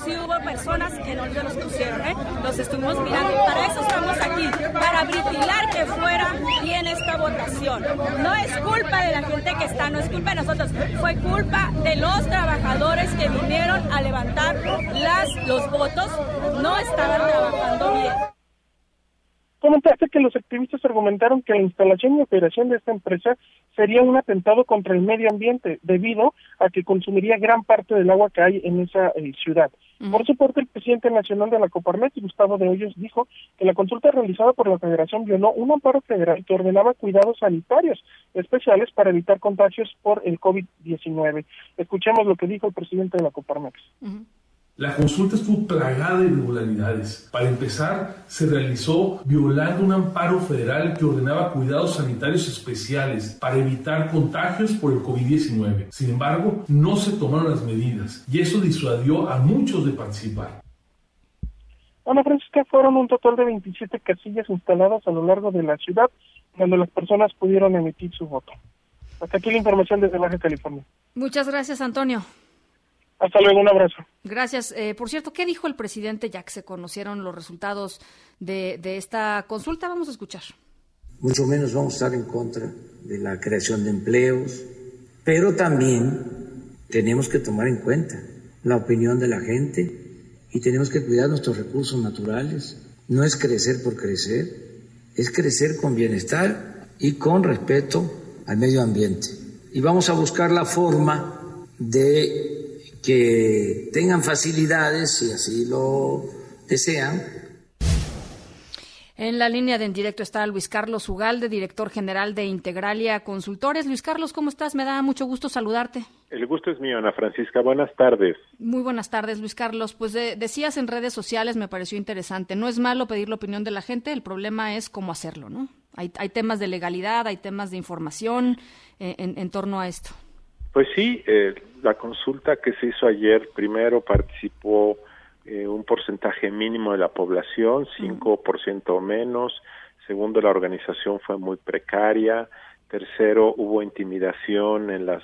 Sí hubo personas que no los pusieron, ¿eh? Los estuvimos mirando. Para eso estamos aquí, para vigilar que fuera bien esta votación. No es culpa de la gente que está, no es culpa de nosotros. Fue culpa de los trabajadores que vinieron a levantar las, los votos. No estaban trabajando bien. Comentaste que los activistas argumentaron que la instalación y operación de esta empresa sería un atentado contra el medio ambiente, debido a que consumiría gran parte del agua que hay en esa eh, ciudad. Por su parte, el presidente nacional de la Coparmex, Gustavo de Hoyos, dijo que la consulta realizada por la Federación violó un amparo federal que ordenaba cuidados sanitarios especiales para evitar contagios por el COVID-19. Escuchemos lo que dijo el presidente de la Coparmex. La consulta estuvo plagada de irregularidades. Para empezar, se realizó violando un amparo federal que ordenaba cuidados sanitarios especiales para evitar contagios por el COVID-19. Sin embargo, no se tomaron las medidas y eso disuadió a muchos de participar. Ana Francisca, fueron un total de 27 casillas instaladas a lo largo de la ciudad donde las personas pudieron emitir su voto. Hasta aquí la información desde Baja California. Muchas gracias, Antonio. Hasta luego, un abrazo. Gracias. Eh, por cierto, ¿qué dijo el presidente ya que se conocieron los resultados de, de esta consulta? Vamos a escuchar. mucho menos vamos a estar en contra de la creación de empleos, pero también tenemos que tomar en cuenta la opinión de la gente y tenemos que cuidar nuestros recursos naturales. No es crecer por crecer, es crecer con bienestar y con respeto al medio ambiente. Y vamos a buscar la forma de que tengan facilidades, si así lo desean, En la línea de en directo está Luis Carlos Ugalde, director general de Integralia Consultores. Luis Carlos, ¿cómo estás? Me da mucho gusto saludarte. El gusto es mío, Ana Francisca. Buenas tardes. Muy buenas tardes, Luis Carlos. Pues de- decías en redes sociales, me pareció interesante. No es malo pedir la opinión de la gente, el problema es cómo hacerlo, ¿no? Hay, hay temas de legalidad, hay temas de información eh, en, en torno a esto. Pues sí, eh, la consulta que se hizo ayer, primero participó eh, un porcentaje mínimo de la población, 5% o menos. Segundo, la organización fue muy precaria. Tercero, hubo intimidación en las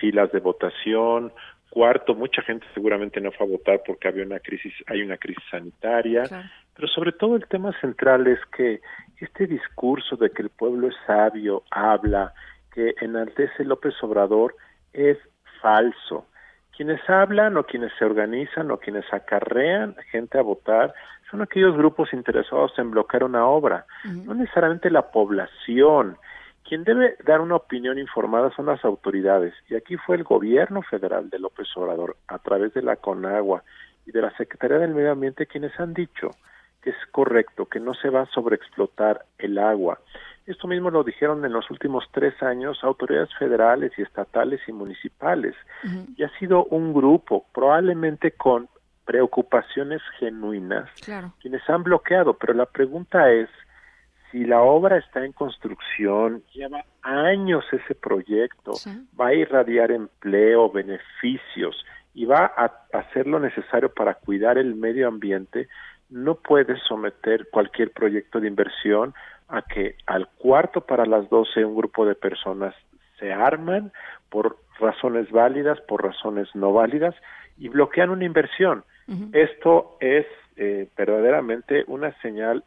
filas de votación. Cuarto, mucha gente seguramente no fue a votar porque había una crisis, hay una crisis sanitaria. Pero sobre todo el tema central es que este discurso de que el pueblo es sabio, habla, que enaltece López Obrador, es falso. Quienes hablan o quienes se organizan o quienes acarrean gente a votar son aquellos grupos interesados en bloquear una obra, no necesariamente la población. Quien debe dar una opinión informada son las autoridades, y aquí fue el gobierno federal de López Obrador, a través de la CONAGUA y de la Secretaría del Medio Ambiente, quienes han dicho que es correcto, que no se va a sobreexplotar el agua. Esto mismo lo dijeron en los últimos tres años autoridades federales y estatales y municipales. Y ha sido un grupo, probablemente con preocupaciones genuinas, Claro. quienes han bloqueado, pero la pregunta es si la obra está en construcción, lleva años ese proyecto, va a irradiar empleo, beneficios y va a hacer lo necesario para cuidar el medio ambiente, no puede someter cualquier proyecto de inversión a que al cuarto para las doce un grupo de personas se arman por razones válidas, por razones no válidas y bloquean una inversión. Esto es eh, verdaderamente una señal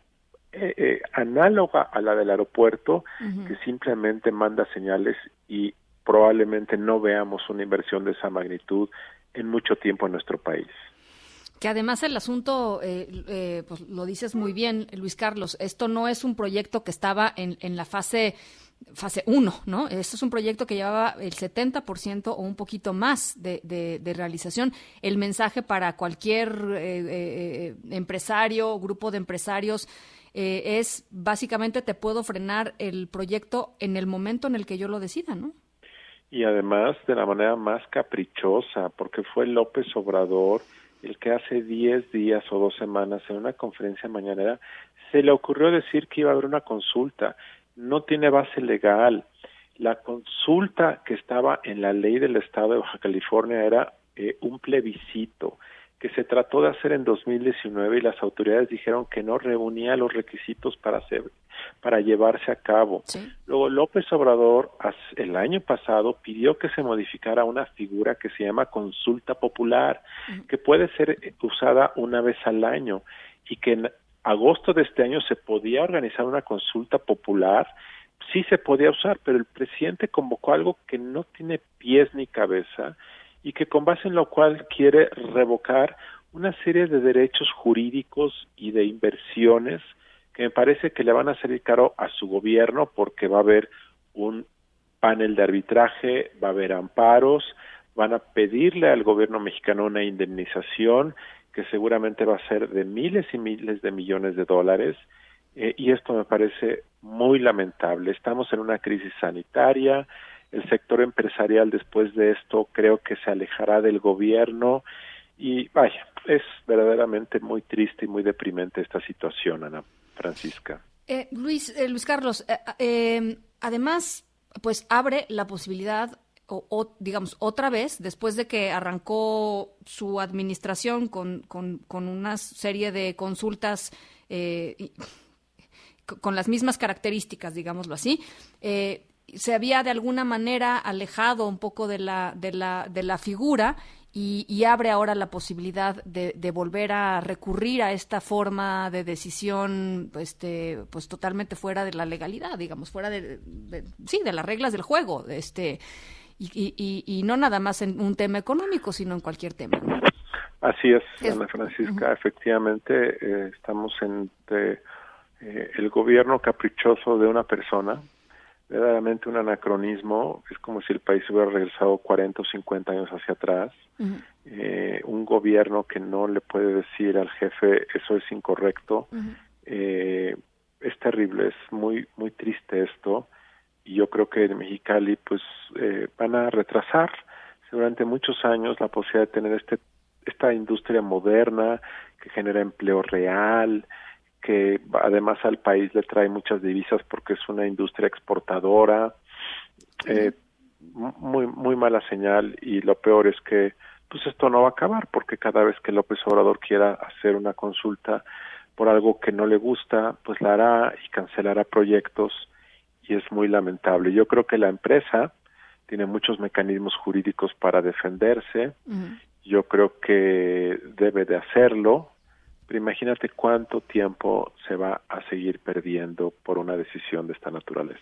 eh, eh, análoga a la del aeropuerto que simplemente manda señales y probablemente no veamos una inversión de esa magnitud en mucho tiempo en nuestro país. Que además el asunto, eh, eh, pues lo dices muy bien, Luis Carlos, esto no es un proyecto que estaba en, en la fase fase 1, ¿no? Esto es un proyecto que llevaba el 70% o un poquito más de, de- de realización. El mensaje para cualquier eh, eh, empresario, grupo de empresarios, eh, es básicamente te puedo frenar el proyecto en el momento en el que yo lo decida, ¿no? y además de la manera más caprichosa, porque fue López Obrador el que hace 10 días o dos semanas en una conferencia mañanera se le ocurrió decir que iba a haber una consulta. No tiene base legal. La consulta que estaba en la ley del Estado de Baja California era eh, un plebiscito que se trató de hacer en 2019 y las autoridades dijeron que no reunía los requisitos para hacer para llevarse a cabo. Luego López Obrador el año pasado pidió que se modificara una figura que se llama consulta popular, que puede ser usada una vez al año y que en agosto de este año se podía organizar una consulta popular, sí se podía usar, pero el presidente convocó algo que no tiene pies ni cabeza y que con base en lo cual quiere revocar una serie de derechos jurídicos y de inversiones que me parece que le van a salir caro a su gobierno porque va a haber un panel de arbitraje, va a haber amparos, van a pedirle al gobierno mexicano una indemnización que seguramente va a ser de miles y miles de millones de dólares eh, y esto me parece muy lamentable. Estamos en una crisis sanitaria, el sector empresarial después de esto creo que se alejará del gobierno y vaya, es verdaderamente muy triste y muy deprimente esta situación, Ana Francisca. Eh, Luis, eh, Luis Carlos, eh, eh, además, pues abre la posibilidad, o, o, digamos, otra vez, después de que arrancó su administración con, con, con una serie de consultas eh, y- con las mismas características, digámoslo así, eh, se había de alguna manera alejado un poco de la, de la, de la figura y, y abre ahora la posibilidad de, de volver a recurrir a esta forma de decisión este, pues totalmente fuera de la legalidad, digamos, fuera de, de- sí, de las reglas del juego, este, y, y, y- no nada más en un tema económico, sino en cualquier tema. Así es, Es- Ana Francisca. Efectivamente, eh, estamos entre eh, el gobierno caprichoso de una persona, verdaderamente un anacronismo. Es como si el país hubiera regresado 40 o 50 años hacia atrás. Eh, un gobierno que no le puede decir al jefe eso es incorrecto, Eh, es terrible, es muy muy triste esto y yo creo que en Mexicali pues eh, van a retrasar durante muchos años la posibilidad de tener este esta industria moderna que genera empleo real, que además al país le trae muchas divisas porque es una industria exportadora. Eh, muy muy mala señal y lo peor es que pues esto no va a acabar porque cada vez que López Obrador quiera hacer una consulta por algo que no le gusta, pues la hará y cancelará proyectos y es muy lamentable. Yo creo que la empresa tiene muchos mecanismos jurídicos para defenderse. Yo creo que debe de hacerlo, pero imagínate cuánto tiempo se va a seguir perdiendo por una decisión de esta naturaleza.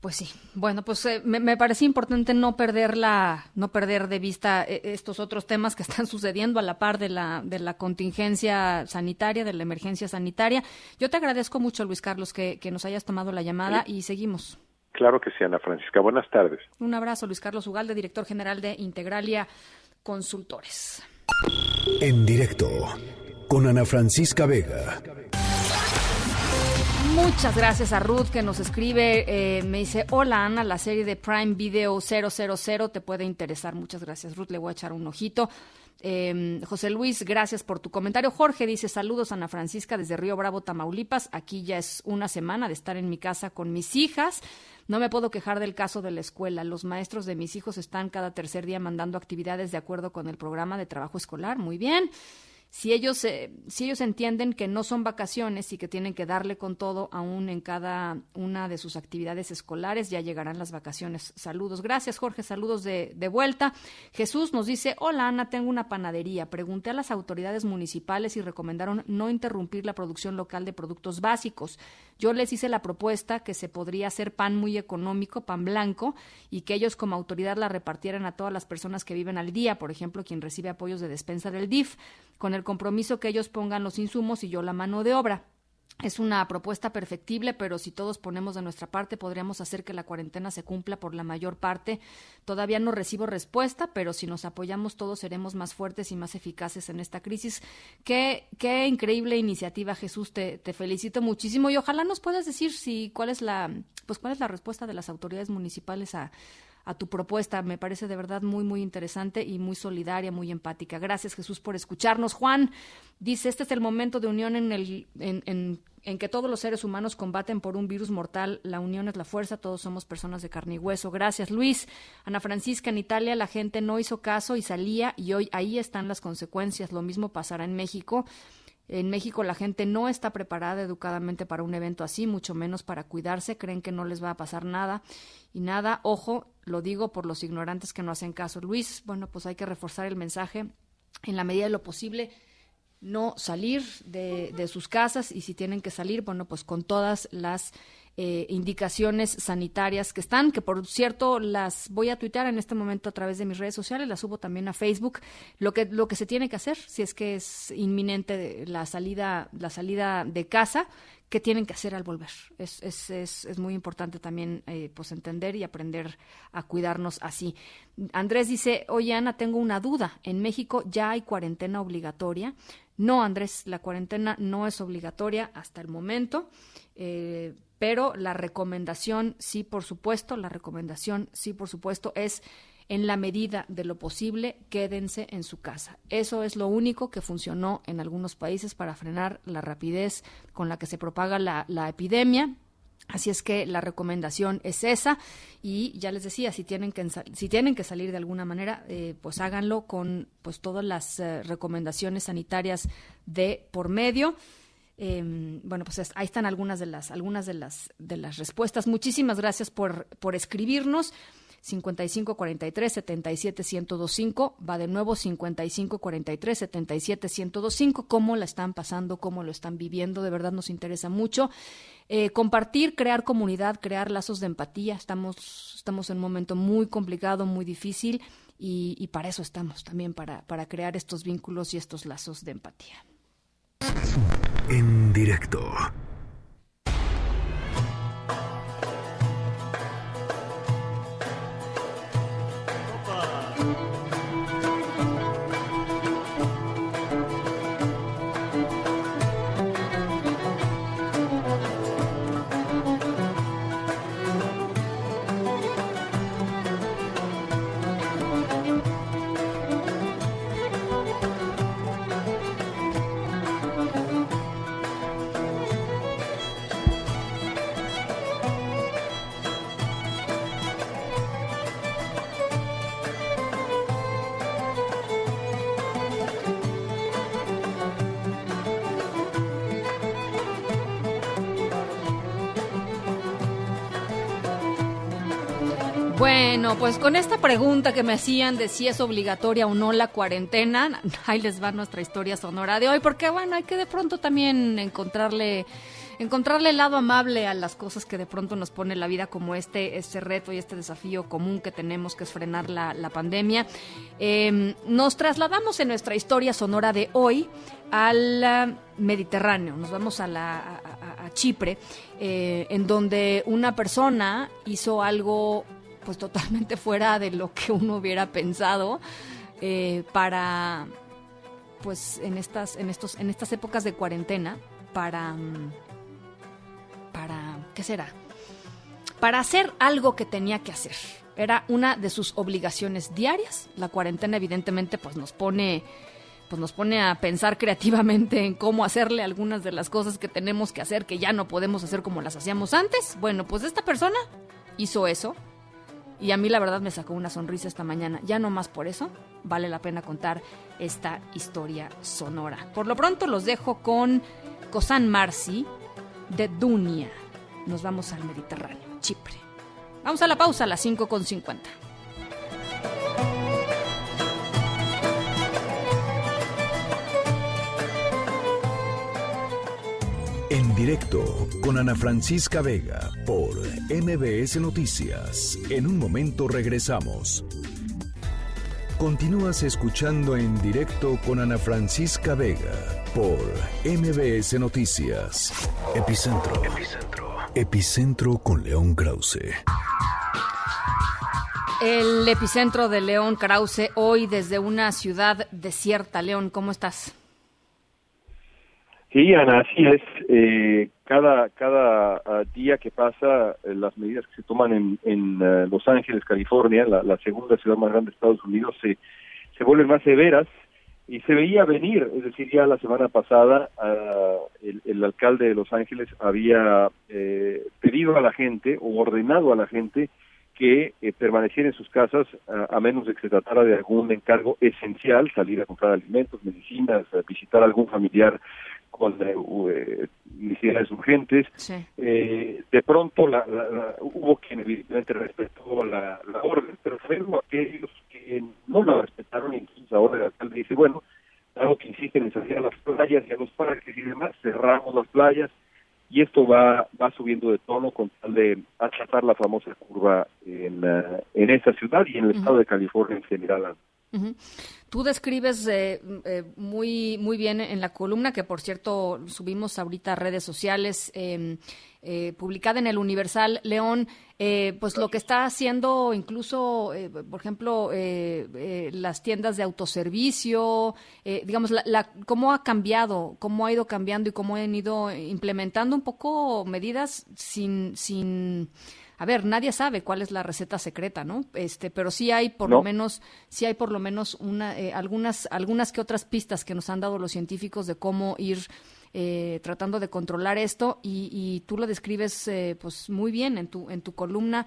Pues sí, bueno, pues eh, me, me parecía importante no perder la, no perder de vista eh, estos otros temas que están sucediendo a la par de la, de la contingencia sanitaria, de la emergencia sanitaria. Yo te agradezco mucho, Luis Carlos, que, que nos hayas tomado la llamada y seguimos. Claro que sí, Ana Francisca. Buenas tardes. Un abrazo, Luis Carlos Ugalde, director general de Integralia Consultores. En directo con Ana Francisca Vega. Muchas gracias a Ruth que nos escribe. eh, me dice, hola Ana, la serie de Prime Video 000 te puede interesar. Muchas gracias Ruth, le voy a echar un ojito. Eh, José Luis, gracias por tu comentario. Jorge dice, saludos Ana Francisca desde Río Bravo, Tamaulipas. Aquí ya es una semana de estar en mi casa con mis hijas. No me puedo quejar del caso de la escuela. Los maestros de mis hijos están cada tercer día mandando actividades de acuerdo con el programa de trabajo escolar. Muy bien si ellos, si ellos entienden que no son vacaciones y que tienen que darle con todo aún en cada una de sus actividades escolares, ya llegarán las vacaciones. Saludos. Gracias, Jorge. Saludos de, de vuelta. Jesús nos dice, hola Ana, tengo una panadería. Pregunté a las autoridades municipales y recomendaron no interrumpir la producción local de productos básicos. Yo les hice la propuesta que se podría hacer pan muy económico, pan blanco, y que ellos como autoridad la repartieran a todas las personas que viven al día, por ejemplo, quien recibe apoyos de despensa del DIF, con el compromiso que ellos pongan los insumos y yo la mano de obra. Es una propuesta perfectible, pero si todos ponemos de nuestra parte, podríamos hacer que la cuarentena se cumpla por la mayor parte. Todavía no recibo respuesta, pero si nos apoyamos todos seremos más fuertes y más eficaces en esta crisis. Qué, qué increíble iniciativa, Jesús. Te, te felicito muchísimo y ojalá nos puedas decir si cuál es la, pues cuál es la respuesta de las autoridades municipales a, a tu propuesta. Me parece de verdad muy, muy interesante y muy solidaria, muy empática. Gracias, Jesús, por escucharnos. Juan dice, este es el momento de unión en, el, en, en, que todos los seres humanos combaten por un virus mortal. La unión es la fuerza, todos somos personas de carne y hueso. Gracias, Luis. Ana Francisca, en Italia la gente no hizo caso y salía y hoy ahí están las consecuencias. Lo mismo pasará en México. En México la gente no está preparada educadamente para un evento así, mucho menos para cuidarse, creen que no les va a pasar nada y nada, ojo, lo digo por los ignorantes que no hacen caso. Luis, bueno, pues hay que reforzar el mensaje en la medida de lo posible no salir de, de, sus casas y si tienen que salir, bueno, pues con todas las eh, indicaciones sanitarias que están, que por cierto las voy a tuitear en este momento a través de mis redes sociales, las subo también a Facebook, lo que, lo que se tiene que hacer si es que es inminente la salida, la salida de casa, qué tienen que hacer al volver. Es, es, es, es muy importante también eh, pues entender y aprender a cuidarnos así. Andrés dice, oye Ana, tengo una duda. En México ya hay cuarentena obligatoria. No, Andrés, la cuarentena no es obligatoria hasta el momento. Eh, pero la recomendación, sí, por supuesto, la recomendación, sí, por supuesto, es en la medida de lo posible, quédense en su casa. Eso es lo único que funcionó en algunos países para frenar la rapidez con la que se propaga la, epidemia. Así es que la recomendación es esa y ya les decía, si tienen que, si tienen que salir de alguna manera, eh, pues háganlo con pues todas las eh, recomendaciones sanitarias de por medio. Eh, bueno, pues es, ahí están algunas de las algunas de las de las respuestas. Muchísimas gracias por por escribirnos. 55 43 77 1025 va de nuevo 55 43 77 1025 cómo la están pasando cómo lo están viviendo de verdad nos interesa mucho. Eh, compartir crear comunidad crear lazos de empatía. Estamos estamos en un momento muy complicado muy difícil y, y para eso estamos también para para crear estos vínculos y estos lazos de empatía en directo pues con esta pregunta que me hacían de si es obligatoria o no la cuarentena, ahí les va nuestra historia sonora de hoy, porque bueno, hay que de pronto también encontrarle encontrarle el lado amable a las cosas que de pronto nos pone la vida como este, este reto y este desafío común que tenemos que es frenar la, la pandemia. Eh, nos trasladamos en nuestra historia sonora de hoy al ah, Mediterráneo, nos vamos a, la, Chipre, eh, en donde una persona hizo algo pues totalmente fuera de lo que uno hubiera pensado eh, para pues en estas en estos en estas épocas de cuarentena para para qué será para hacer algo que tenía que hacer. Era una de sus obligaciones diarias. La cuarentena evidentemente pues nos pone pues nos pone a pensar creativamente en cómo hacerle algunas de las cosas que tenemos que hacer que ya no podemos hacer como las hacíamos antes. Bueno pues esta persona hizo eso y a mí la verdad me sacó una sonrisa esta mañana. Ya no más por eso vale la pena contar esta historia sonora. Por lo pronto los dejo con Cosan Marci de Dunia. Nos vamos al Mediterráneo, Chipre. Vamos a la pausa a las 5.50. directo con Ana Francisca Vega por MBS Noticias. En un momento regresamos. Continúas escuchando en directo con Ana Francisca Vega por MBS Noticias. Epicentro. Epicentro. Epicentro con León Krause. El epicentro de León Krause, hoy desde una ciudad desierta. León, ¿cómo estás? Sí, Ana, así es. Eh, cada cada ah, día que pasa, eh, las medidas que se toman en, en eh, Los Ángeles, California, la, segunda ciudad más grande de Estados Unidos, se, se vuelven más severas y se veía venir. Es decir, ya la semana pasada ah, el, el alcalde de Los Ángeles había eh, pedido a la gente o ordenado a la gente que eh, permaneciera en sus casas a, a menos de que se tratara de algún encargo esencial, salir a comprar alimentos, medicinas, visitar a algún familiar con eh, eh, necesidades urgentes. Eh, de pronto la, la- la- hubo quien evidentemente respetó la, orden, pero fueron aquellos que no la respetaron y entonces ahora el alcalde dice, bueno, dado que insisten en salir a las playas y a los parques y demás, cerramos las playas y esto va va subiendo de tono con tal de achatar la famosa curva en, eh, en esta ciudad y en el estado de California en general. Tú describes eh, eh, muy muy bien en la columna que por cierto subimos ahorita a redes sociales eh, eh, publicada en el Universal. León eh, pues lo que está haciendo incluso por ejemplo las tiendas de autoservicio digamos la, la- cómo ha cambiado cómo ha ido cambiando y cómo han ido implementando un poco medidas sin sin a ver, nadie sabe cuál es la receta secreta, ¿no? Este, pero sí hay por lo No. menos, sí hay por lo menos una, eh, algunas, algunas que otras pistas que nos han dado los científicos de cómo ir eh, tratando de controlar esto y, y tú lo describes, eh, pues muy bien en tu, en tu columna.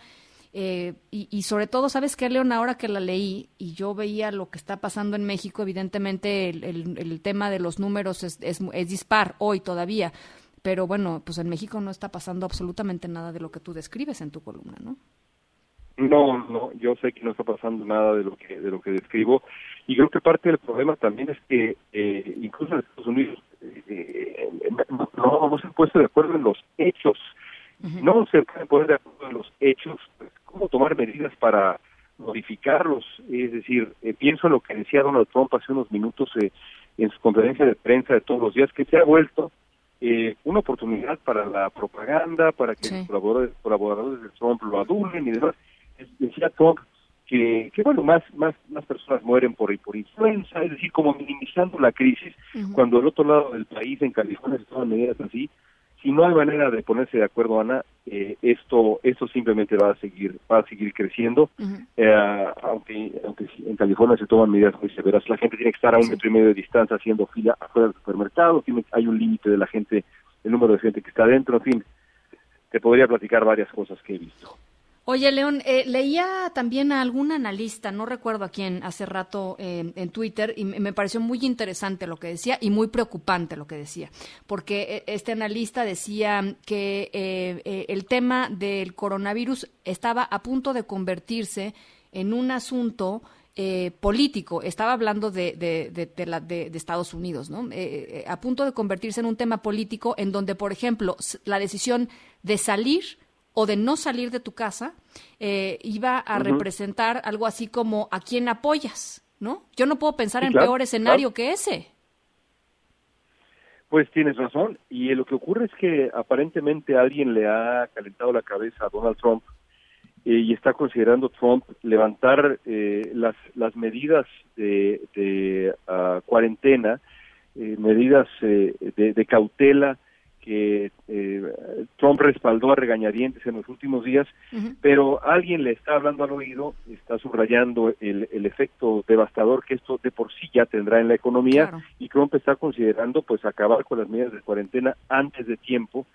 Eh, y, y sobre todo, ¿sabes qué, León? Ahora que la leí y yo veía lo que está pasando en México, evidentemente el, el- el tema de los números es, es, es dispar hoy todavía, pero bueno, pues en México no está pasando absolutamente nada de lo que tú describes en tu columna, ¿no? No, no, yo sé que no está pasando nada de lo que de lo que describo. Y creo que parte del problema también es que eh, incluso en Estados Unidos eh, no, no, no se han puesto de acuerdo en los hechos, no se pueden poner de acuerdo en los hechos, pues, cómo tomar medidas para modificarlos, es decir, eh, pienso en lo que decía Donald Trump hace unos minutos eh, en su conferencia de prensa de todos los días, que se ha vuelto eh, una oportunidad para la propaganda, para que los colaboradores, colaboradores de Trump lo adulen y demás. Decía Trump que, que bueno, más, más, más personas mueren por, por influenza, es decir, como minimizando la crisis, cuando al otro lado del país, en California, se toman medidas así. Si no hay manera de ponerse de acuerdo, Ana, eh, esto esto simplemente va a seguir va a seguir creciendo. Eh, aunque aunque sí, en California se toman medidas muy severas, la gente tiene que estar a un metro y medio de distancia haciendo fila afuera del supermercado, tiene, hay un límite de la gente, el número de gente que está adentro, en fin, te podría platicar varias cosas que he visto. Oye, León, eh, leía también a algún analista, no recuerdo a quién, hace rato eh, en Twitter, y me pareció muy interesante lo que decía y muy preocupante lo que decía, porque eh, este analista decía que el tema del coronavirus estaba a punto de convertirse en un asunto político. Estaba hablando de, de, Estados Unidos, ¿no? a punto de convertirse en un tema político en donde, por ejemplo, la decisión de salir o de no salir de tu casa eh, iba a representar algo así como a quién apoyas, ¿no? Yo no puedo pensar en peor escenario que ese. Pues tienes razón, y lo que ocurre es que aparentemente alguien le ha calentado la cabeza a Donald Trump eh, y está considerando Trump levantar eh, las, las medidas de, de ah, cuarentena, medidas de, de, cautela que eh, Trump respaldó a regañadientes en los últimos días, pero alguien le está hablando al oído, está subrayando el, el, efecto devastador que esto de por sí ya tendrá en la economía y Trump está considerando pues acabar con las medidas de cuarentena antes de tiempo.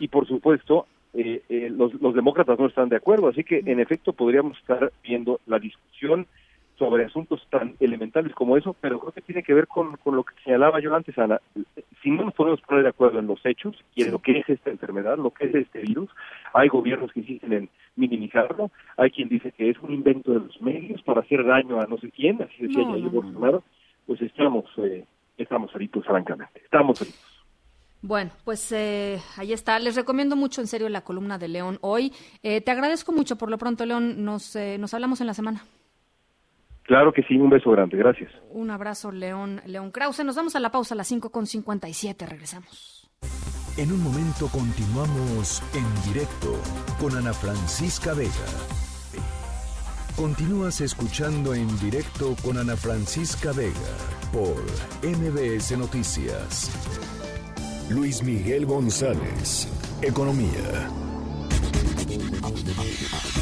Y por supuesto eh, eh, los, los demócratas no están de acuerdo, así que en efecto podríamos estar viendo la discusión sobre asuntos tan elementales como eso, pero creo que tiene que ver con, con lo que señalaba yo antes, Ana. Si no nos podemos poner de acuerdo en los hechos y en lo que es esta enfermedad, lo que es este virus, hay gobiernos que insisten en minimizarlo, hay quien dice que es un invento de los medios para hacer daño a no sé quién, así decía no, Bolsonaro, pues estamos, eh, estamos fritos, francamente, estamos fritos. Bueno, pues eh, ahí está. Les recomiendo mucho, en serio, la columna de León hoy. Eh, te agradezco mucho por lo pronto, León. Nos, eh, nos hablamos en la semana. Claro que sí, un beso grande, gracias. Un abrazo, León, León Krause. Nos vamos a la pausa a las 5 con 57, regresamos. En un momento continuamos en directo con Ana Francisca Vega. Continúas escuchando en directo con Ana Francisca Vega por MBS Noticias. Luis Miguel González, Economía.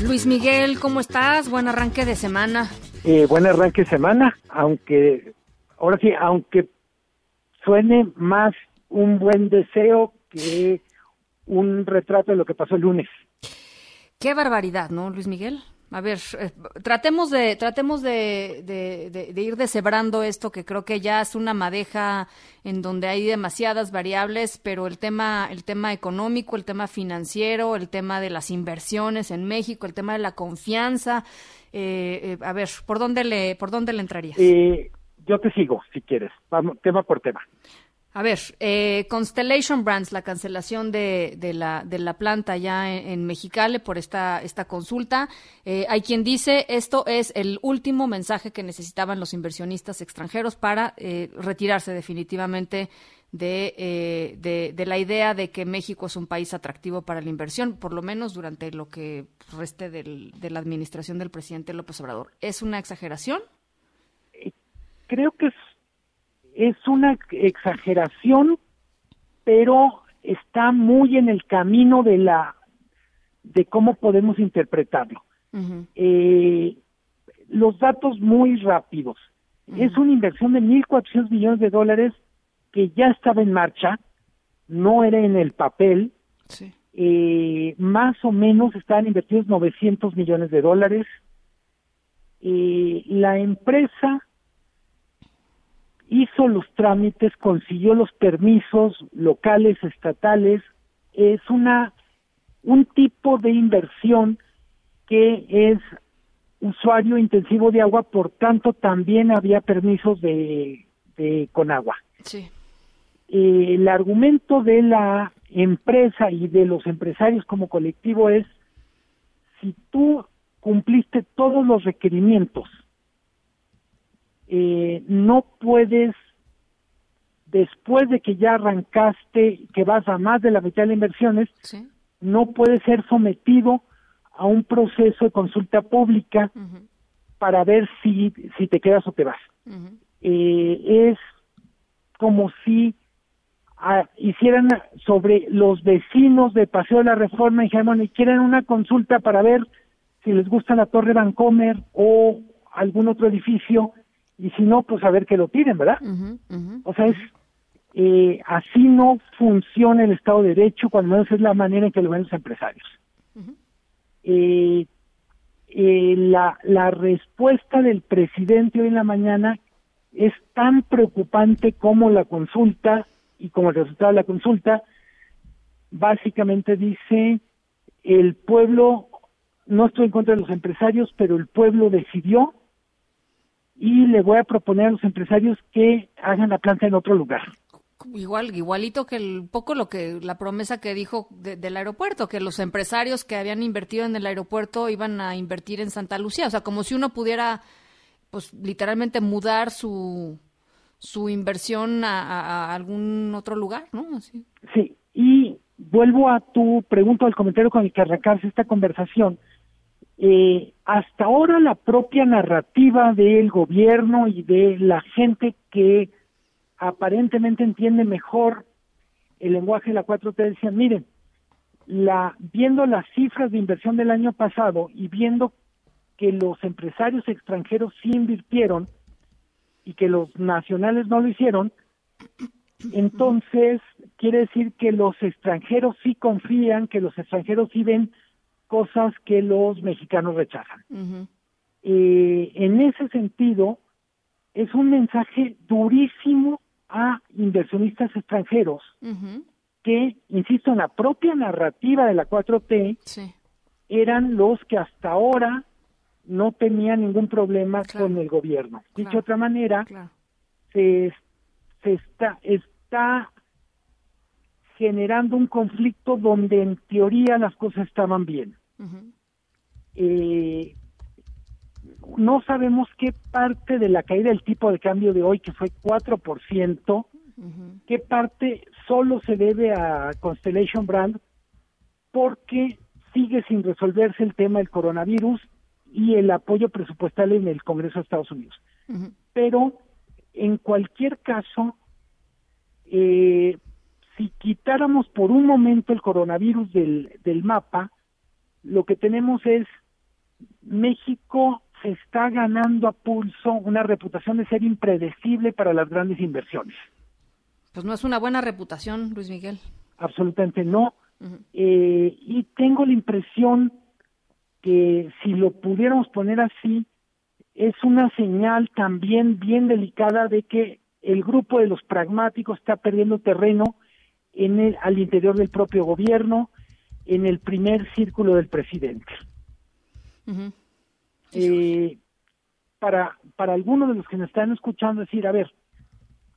Luis Miguel, ¿cómo estás? Buen arranque de semana. Eh, buen arranque de semana, aunque, ahora sí, aunque suene más un buen deseo que un retrato de lo que pasó el lunes. Qué barbaridad, ¿no, Luis Miguel? A ver, eh, tratemos de tratemos de, de, ir deshebrando esto que creo que ya es una madeja en donde hay demasiadas variables, pero el tema el tema económico, el tema financiero, el tema de las inversiones en México, el tema de la confianza, eh, eh, a ver, ¿por dónde le, por dónde le entrarías? Eh, yo te sigo, si quieres, Vamos, tema por tema. A ver, Constellation Brands, la cancelación de, de, la, de la planta ya en, Mexicali por esta, esta consulta. hay quien dice esto es el último mensaje que necesitaban los inversionistas extranjeros para retirarse definitivamente eh, de, de, la idea de que México es un país atractivo para la inversión, por lo menos durante lo que reste de la administración del presidente López Obrador. ¿Es una exageración? Creo que es, es una exageración, pero está muy en el camino de la de cómo podemos interpretarlo. Eh, los datos muy rápidos. Es una inversión de 1.400 millones de dólares que ya estaba en marcha, no era en el papel, eh, más o menos estaban invertidos 900 millones de dólares. Eh, la empresa hizo los trámites, consiguió los permisos locales, estatales. Es una un tipo de inversión que es usuario intensivo de agua, por tanto también había permisos de, de con agua. Sí. Eh, el argumento de la empresa y de los empresarios como colectivo es si tú cumpliste todos los requerimientos, eh, no puedes, después de que ya arrancaste, que vas a más de la mitad de las inversiones, no puedes ser sometido a un proceso de consulta pública para ver si, si te quedas o te vas. eh, es como si hicieran sobre los vecinos de Paseo de la Reforma y dijeran, y quieren una consulta para ver si les gusta la Torre Vancomer o algún otro edificio, y si no, pues a ver que lo piden, ¿verdad? O sea, es eh, así no funciona el Estado de Derecho, cuando menos es la manera en que lo ven los empresarios. eh, eh, la, la respuesta del presidente hoy en la mañana es tan preocupante como la consulta y como resultado de la consulta, básicamente dice el pueblo, no estoy en contra de los empresarios, pero el pueblo decidió y le voy a proponer a los empresarios que hagan la planta en otro lugar. Igual, igualito que el poco lo que la promesa que dijo del aeropuerto, que los empresarios que habían invertido en el aeropuerto iban a invertir en Santa Lucía, o sea, como si uno pudiera, pues, literalmente mudar su su inversión a, algún otro lugar, ¿no? Sí, y vuelvo a tu pregunta, al comentario con el que arrancarse esta conversación. Eh, hasta ahora la propia narrativa del gobierno y de la gente que aparentemente entiende mejor el lenguaje de la 4T decía, miren, la, viendo las cifras de inversión del año pasado y viendo que los empresarios extranjeros sí invirtieron y que los nacionales no lo hicieron, entonces quiere decir que los extranjeros sí confían, que los extranjeros sí ven cosas que los mexicanos rechazan. Eh, en ese sentido, es un mensaje durísimo a inversionistas extranjeros que, insisto, en la propia narrativa de la 4T, eran los que hasta ahora no tenían ningún problema con el gobierno. Dicho de otra manera, se, se está, está generando un conflicto donde en teoría las cosas estaban bien. eh, no sabemos qué parte de la caída del tipo de cambio de hoy, que fue 4%, qué parte solo se debe a Constellation Brand, porque sigue sin resolverse el tema del coronavirus y el apoyo presupuestal en el Congreso de Estados Unidos. Pero en cualquier caso, eh, si quitáramos por un momento el coronavirus del, del mapa, lo que tenemos es México se está ganando a pulso una reputación de ser impredecible para las grandes inversiones. Pues no es una buena reputación, Luis Miguel. Absolutamente no. eh, y tengo la impresión que si lo pudiéramos poner así, es una señal también bien delicada de que el grupo de los pragmáticos está perdiendo terreno en el, al interior del propio gobierno, en el primer círculo del presidente. eh, para, para algunos de los que nos están escuchando decir, a ver,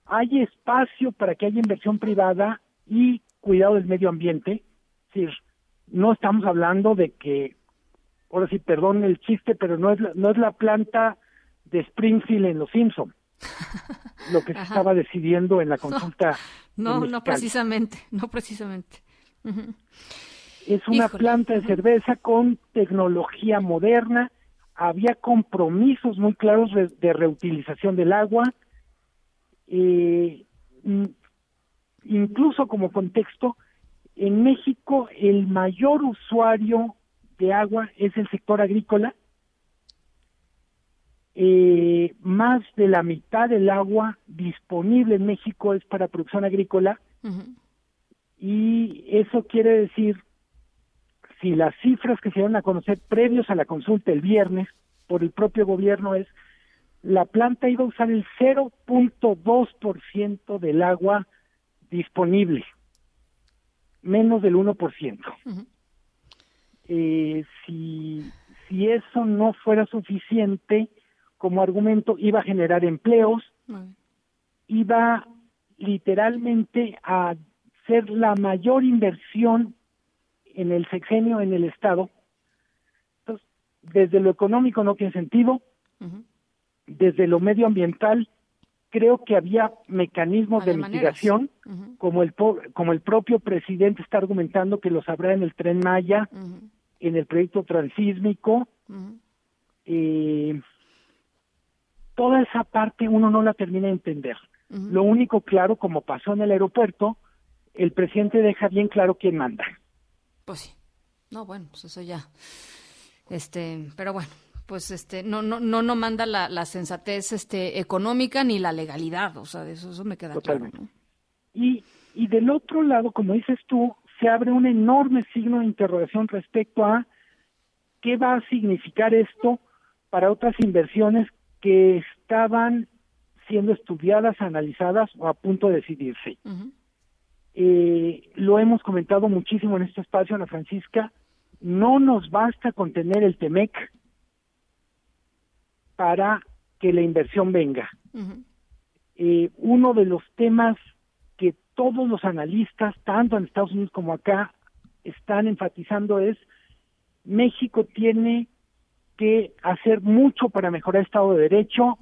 hay espacio para que haya inversión privada y cuidado del medio ambiente. Es decir, no estamos hablando de que, ahora sí, perdón el chiste, pero no es la, no es la planta de Springfield en Los Simpson, lo que se estaba decidiendo en la consulta. No, no precisamente, no precisamente. Es una planta de cerveza con tecnología moderna, había compromisos muy claros de, de reutilización del agua, eh, incluso como contexto, en México el mayor usuario de agua es el sector agrícola. Eh, más de la mitad del agua disponible en México es para producción agrícola y eso quiere decir si las cifras que se dieron a conocer previos a la consulta el viernes por el propio gobierno es la planta iba a usar el 0.2% del agua disponible, menos del 1%. Eh, si, si eso no fuera suficiente como argumento, iba a generar empleos, iba literalmente a ser la mayor inversión en el sexenio en el Estado. Entonces, desde lo económico no tiene sentido, desde lo medioambiental creo que había mecanismos de mitigación, como el como el propio presidente está argumentando que los habrá en el tren Maya, en el proyecto transísmico. eh, toda esa parte uno no la termina de entender. Lo único claro, como pasó en el aeropuerto, el presidente deja bien claro quién manda. Pues sí. No, bueno, pues eso ya. Este, pero bueno, pues este, no, no, no, no manda la, la sensatez este, económica ni la legalidad, o sea, de eso, eso me queda Totalmente. claro. ¿no? Y, y del otro lado, como dices tú, se abre un enorme signo de interrogación respecto a qué va a significar esto para otras inversiones que estaban siendo estudiadas, analizadas o a punto de decidirse. Eh, lo hemos comentado muchísimo en este espacio, Ana Francisca, no nos basta con tener el TEMEC para que la inversión venga. Eh, uno de los temas todos los analistas, tanto en Estados Unidos como acá, están enfatizando es México tiene que hacer mucho para mejorar el Estado de Derecho,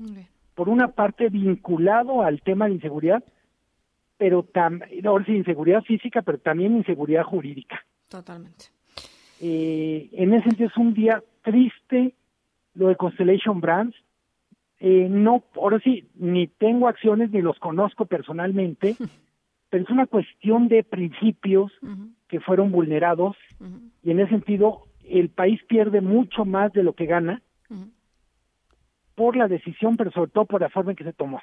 por una parte vinculado al tema de inseguridad, pero también, ahora sí, inseguridad física, pero también inseguridad jurídica. Totalmente. Eh, en ese sentido es un día triste lo de Constellation Brands. Eh, no, ahora sí, ni tengo acciones ni los conozco personalmente, pero es una cuestión de principios que fueron vulnerados y en ese sentido el país pierde mucho más de lo que gana por la decisión, pero sobre todo por la forma en que se tomó.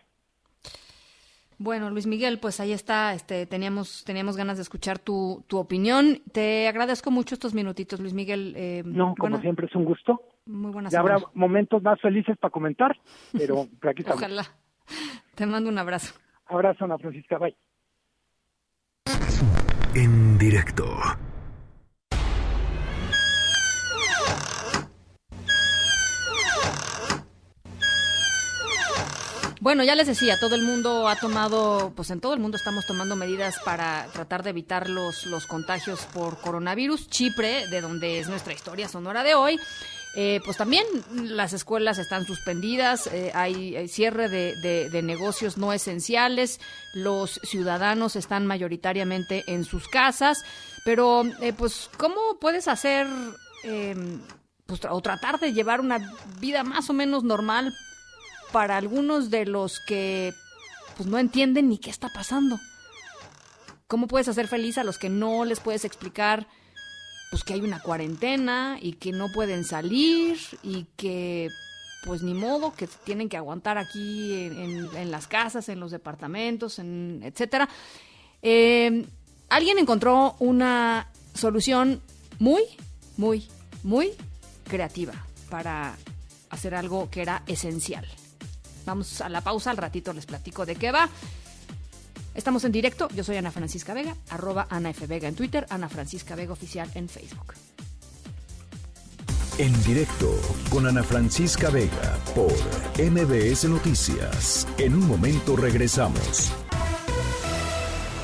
Bueno, Luis Miguel, pues ahí está. Este, teníamos, teníamos ganas de escuchar tu, tu opinión. Te agradezco mucho estos minutitos, Luis Miguel. Eh, no, como siempre es un gusto. Muy buenas. Ya habrá momentos más felices para comentar, pero aquí estamos. Ojalá. Te mando un abrazo. Abrazo, Ana Francisca. Bye. En directo. Bueno, ya les decía, todo el mundo ha tomado, pues en todo el mundo estamos tomando medidas para tratar de evitar los, los contagios por coronavirus. Chipre, de donde es nuestra historia sonora de hoy, eh, pues también las escuelas están suspendidas, eh, hay, cierre de, negocios no esenciales, los ciudadanos están mayoritariamente en sus casas, pero eh, pues ¿cómo puedes hacer em, pues, o tratar de llevar una vida más o menos normal para algunos de los que pues no entienden ni qué está pasando. ¿Cómo puedes hacer feliz a los que no les puedes explicar pues que hay una cuarentena y que no pueden salir y que pues ni modo que tienen que aguantar aquí en, las casas, en los departamentos, en etcétera? Eh, alguien encontró una solución muy, muy, muy creativa para hacer algo que era esencial. Vamos a la pausa, al ratito les platico de qué va. Estamos en directo, yo soy Ana Francisca Vega, arroba Ana F. Vega en Twitter, Ana Francisca Vega Oficial en Facebook. En directo con Ana Francisca Vega por MBS Noticias. En un momento regresamos.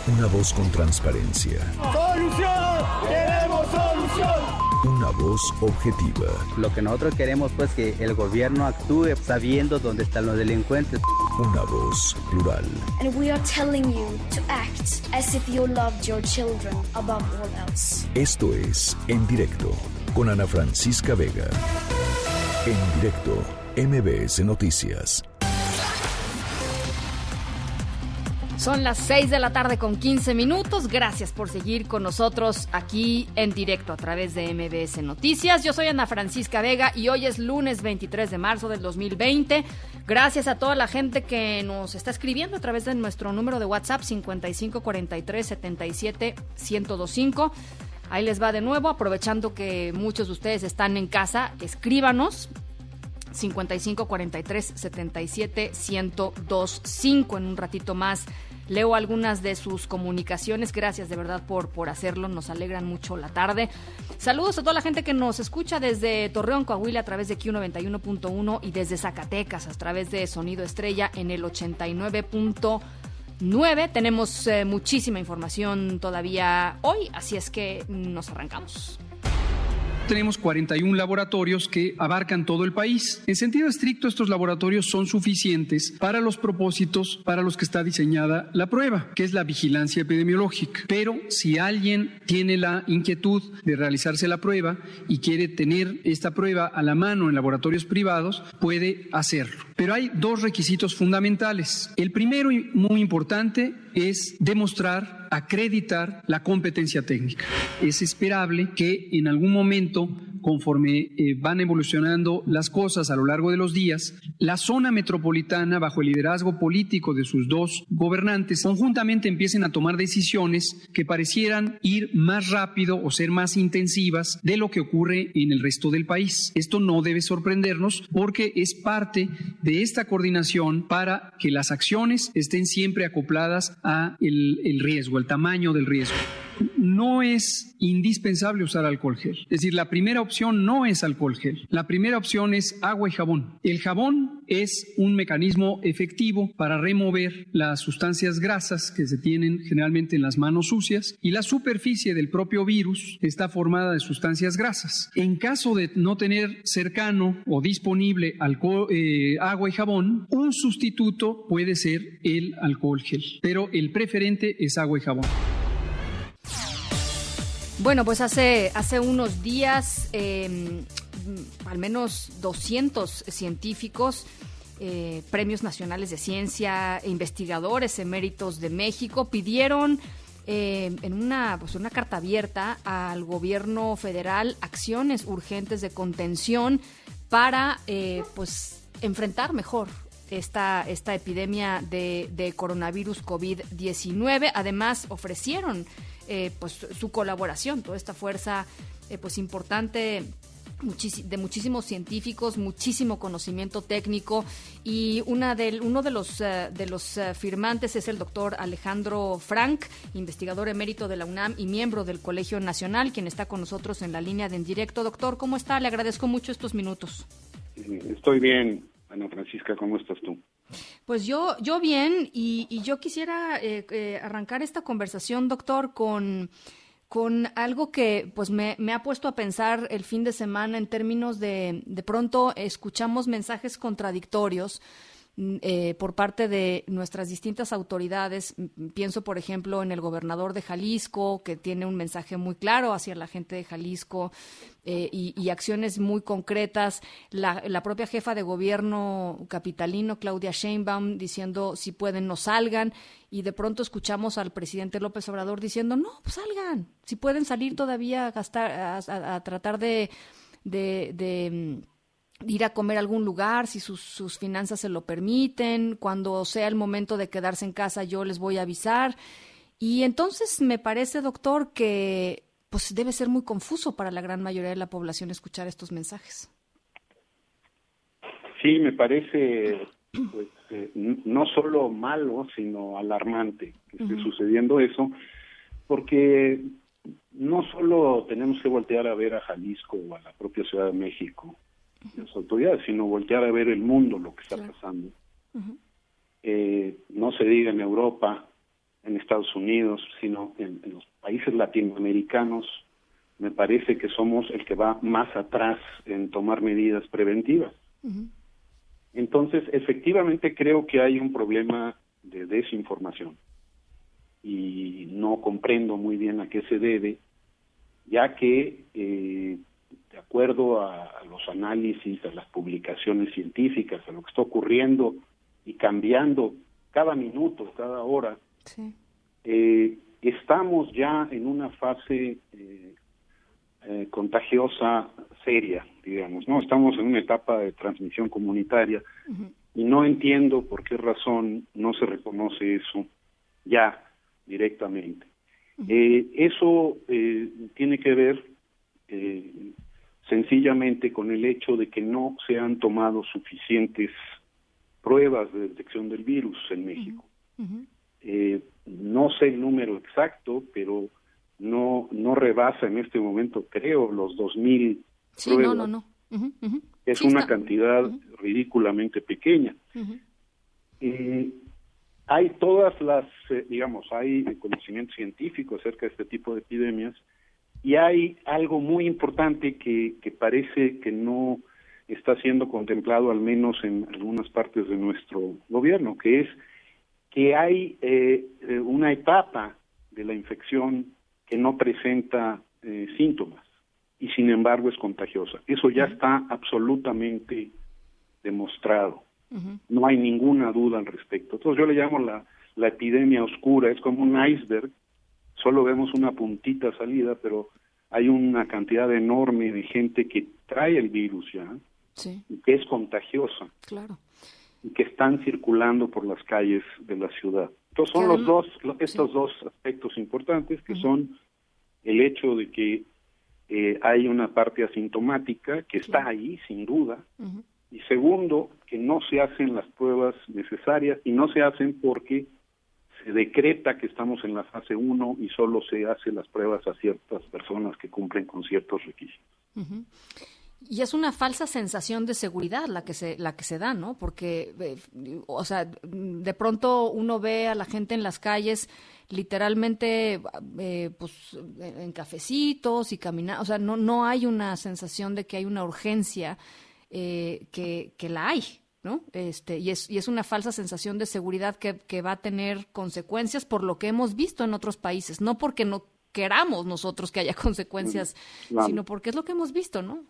Una voz con transparencia. ¡Solución! Una voz objetiva. Lo que nosotros queremos pues que el gobierno actúe sabiendo dónde están los delincuentes. Una voz plural. And we are telling you to act as if you loved your children above all else. Esto es En Directo con Ana Francisca Vega. En directo, MBS Noticias. Son las 6 de la tarde con 15 minutos. Gracias por seguir con nosotros aquí en directo a través de MBS Noticias. Yo soy Ana Francisca Vega y hoy es lunes 23 de marzo del 2020. Gracias a toda la gente que nos está escribiendo a través de nuestro número de WhatsApp 5543 77 1025. Ahí les va de nuevo, aprovechando que muchos de ustedes están en casa, escríbanos 55 43 77 1025 en un ratito más Leo algunas de sus comunicaciones. Gracias de verdad por, por hacerlo. Nos alegran mucho la tarde. Saludos a toda la gente que nos escucha desde Torreón, Coahuila a través de Q91.1 y desde Zacatecas a través de Sonido Estrella en el 89.9. Tenemos eh, muchísima información todavía hoy, así es que nos arrancamos tenemos 41 laboratorios que abarcan todo el país. En sentido estricto, estos laboratorios son suficientes para los propósitos para los que está diseñada la prueba, que es la vigilancia epidemiológica. Pero si alguien tiene la inquietud de realizarse la prueba y quiere tener esta prueba a la mano en laboratorios privados, puede hacerlo. Pero hay dos requisitos fundamentales. El primero y muy importante es demostrar, acreditar la competencia técnica. Es esperable que en algún momento conforme eh, van evolucionando las cosas a lo largo de los días, la zona metropolitana, bajo el liderazgo político de sus dos gobernantes, conjuntamente empiecen a tomar decisiones que parecieran ir más rápido o ser más intensivas de lo que ocurre en el resto del país. Esto no debe sorprendernos porque es parte de esta coordinación para que las acciones estén siempre acopladas a el, el riesgo, el tamaño del riesgo no es indispensable usar alcohol gel. Es decir, la primera opción no es alcohol gel. La primera opción es agua y jabón. El jabón es un mecanismo efectivo para remover las sustancias grasas que se tienen generalmente en las manos sucias y la superficie del propio virus está formada de sustancias grasas. En caso de no tener cercano o disponible eh, agua y jabón, un sustituto puede ser el alcohol gel, pero el preferente es agua y jabón. Bueno, pues hace, hace unos días, em, al menos 200 científicos, eh, premios nacionales de ciencia, investigadores eméritos de México, pidieron em, en una, pues una carta abierta al gobierno federal acciones urgentes de contención para eh, pues enfrentar mejor esta, esta epidemia de, coronavirus COVID-19. Además, ofrecieron eh, pues su colaboración, toda esta fuerza eh, pues importante de muchísimos científicos, muchísimo conocimiento técnico y una del, uno de los, eh, de los firmantes es el doctor Alejandro Frank, investigador emérito de la UNAM y miembro del Colegio Nacional, quien está con nosotros en la línea de en directo. Doctor, ¿cómo está? Le agradezco mucho estos minutos. Estoy bien, Ana Francisca, ¿cómo estás tú? Pues yo, yo bien, y, yo quisiera eh, eh, arrancar esta conversación, doctor, con, con algo que pues me, me, ha puesto a pensar el fin de semana en términos de, de pronto escuchamos mensajes contradictorios eh, por parte de nuestras distintas autoridades. Mm, pienso, por ejemplo, en el gobernador de Jalisco, que tiene un mensaje muy claro hacia la gente de Jalisco eh, y, acciones muy concretas. La, propia jefa de gobierno capitalino, Claudia Sheinbaum, diciendo si pueden no salgan. Y de pronto escuchamos al presidente López Obrador diciendo no, pues salgan. Si pueden salir todavía a gastar, a, tratar de, de mm, ir a comer a algún lugar, si sus, sus, finanzas se lo permiten, cuando sea el momento de quedarse en casa yo les voy a avisar. Y entonces me parece, doctor, que pues debe ser muy confuso para la gran mayoría de la población escuchar estos mensajes. Sí, me parece pues, eh, no solo malo, sino alarmante que esté sucediendo eso, porque no solo tenemos que voltear a ver a Jalisco o a la propia Ciudad de México, las autoridades, sino voltear a ver el mundo, lo que está pasando. Eh, no se diga en Europa, en Estados Unidos, sino en, los países latinoamericanos, me parece que somos el que va más atrás en tomar medidas preventivas. Entonces, efectivamente creo que hay un problema de desinformación y no comprendo muy bien a qué se debe, ya que eh, acuerdo a, los análisis, a las publicaciones científicas, a lo que está ocurriendo y cambiando cada minuto, cada hora, eh, estamos ya en una fase eh, eh, contagiosa seria, digamos, ¿no? Estamos en una etapa de transmisión comunitaria y no entiendo por qué razón no se reconoce eso ya directamente. eso tiene que ver sencillamente con el hecho de que no se han tomado suficientes pruebas de detección del virus en México. Eh, no sé el número exacto, pero no no rebasa en este momento, creo, los 2.000 sí, pruebas. No, no, no. Es una cantidad ridículamente pequeña. Eh, hay todas las, eh, digamos, hay conocimiento científico acerca de este tipo de epidemias, y hay algo muy importante que, que parece que no está siendo contemplado al menos en algunas partes de nuestro gobierno, que es que hay eh, eh, una etapa de la infección que no presenta eh, síntomas y sin embargo es contagiosa. Eso ya está absolutamente demostrado. No hay ninguna duda al respecto. Entonces yo le llamo la, la epidemia oscura, es como un iceberg solo vemos una puntita salida, pero hay una cantidad enorme de gente que trae el virus ya y que es contagiosa. Claro. y que están circulando por las calles de la ciudad. Entonces son los dos, estos dos aspectos importantes que son el hecho de que eh, hay una parte asintomática que está ahí, sin duda, y segundo, que no se hacen las pruebas necesarias y no se hacen porque se decreta que estamos en la fase 1 y solo se hacen las pruebas a ciertas personas que cumplen con ciertos requisitos. Y es una falsa sensación de seguridad la que se la que se da, ¿no? Porque eh, o sea, de pronto uno ve a la gente en las calles literalmente eh, pues en cafecitos y caminar, o sea, no no hay una sensación de que hay una urgencia eh, que, que la hay, ¿no? Este, y, es, y es una falsa sensación de seguridad que, que, va a tener consecuencias por lo que hemos visto en otros países, no porque no queramos nosotros que haya consecuencias, sino porque es lo que hemos visto, ¿no?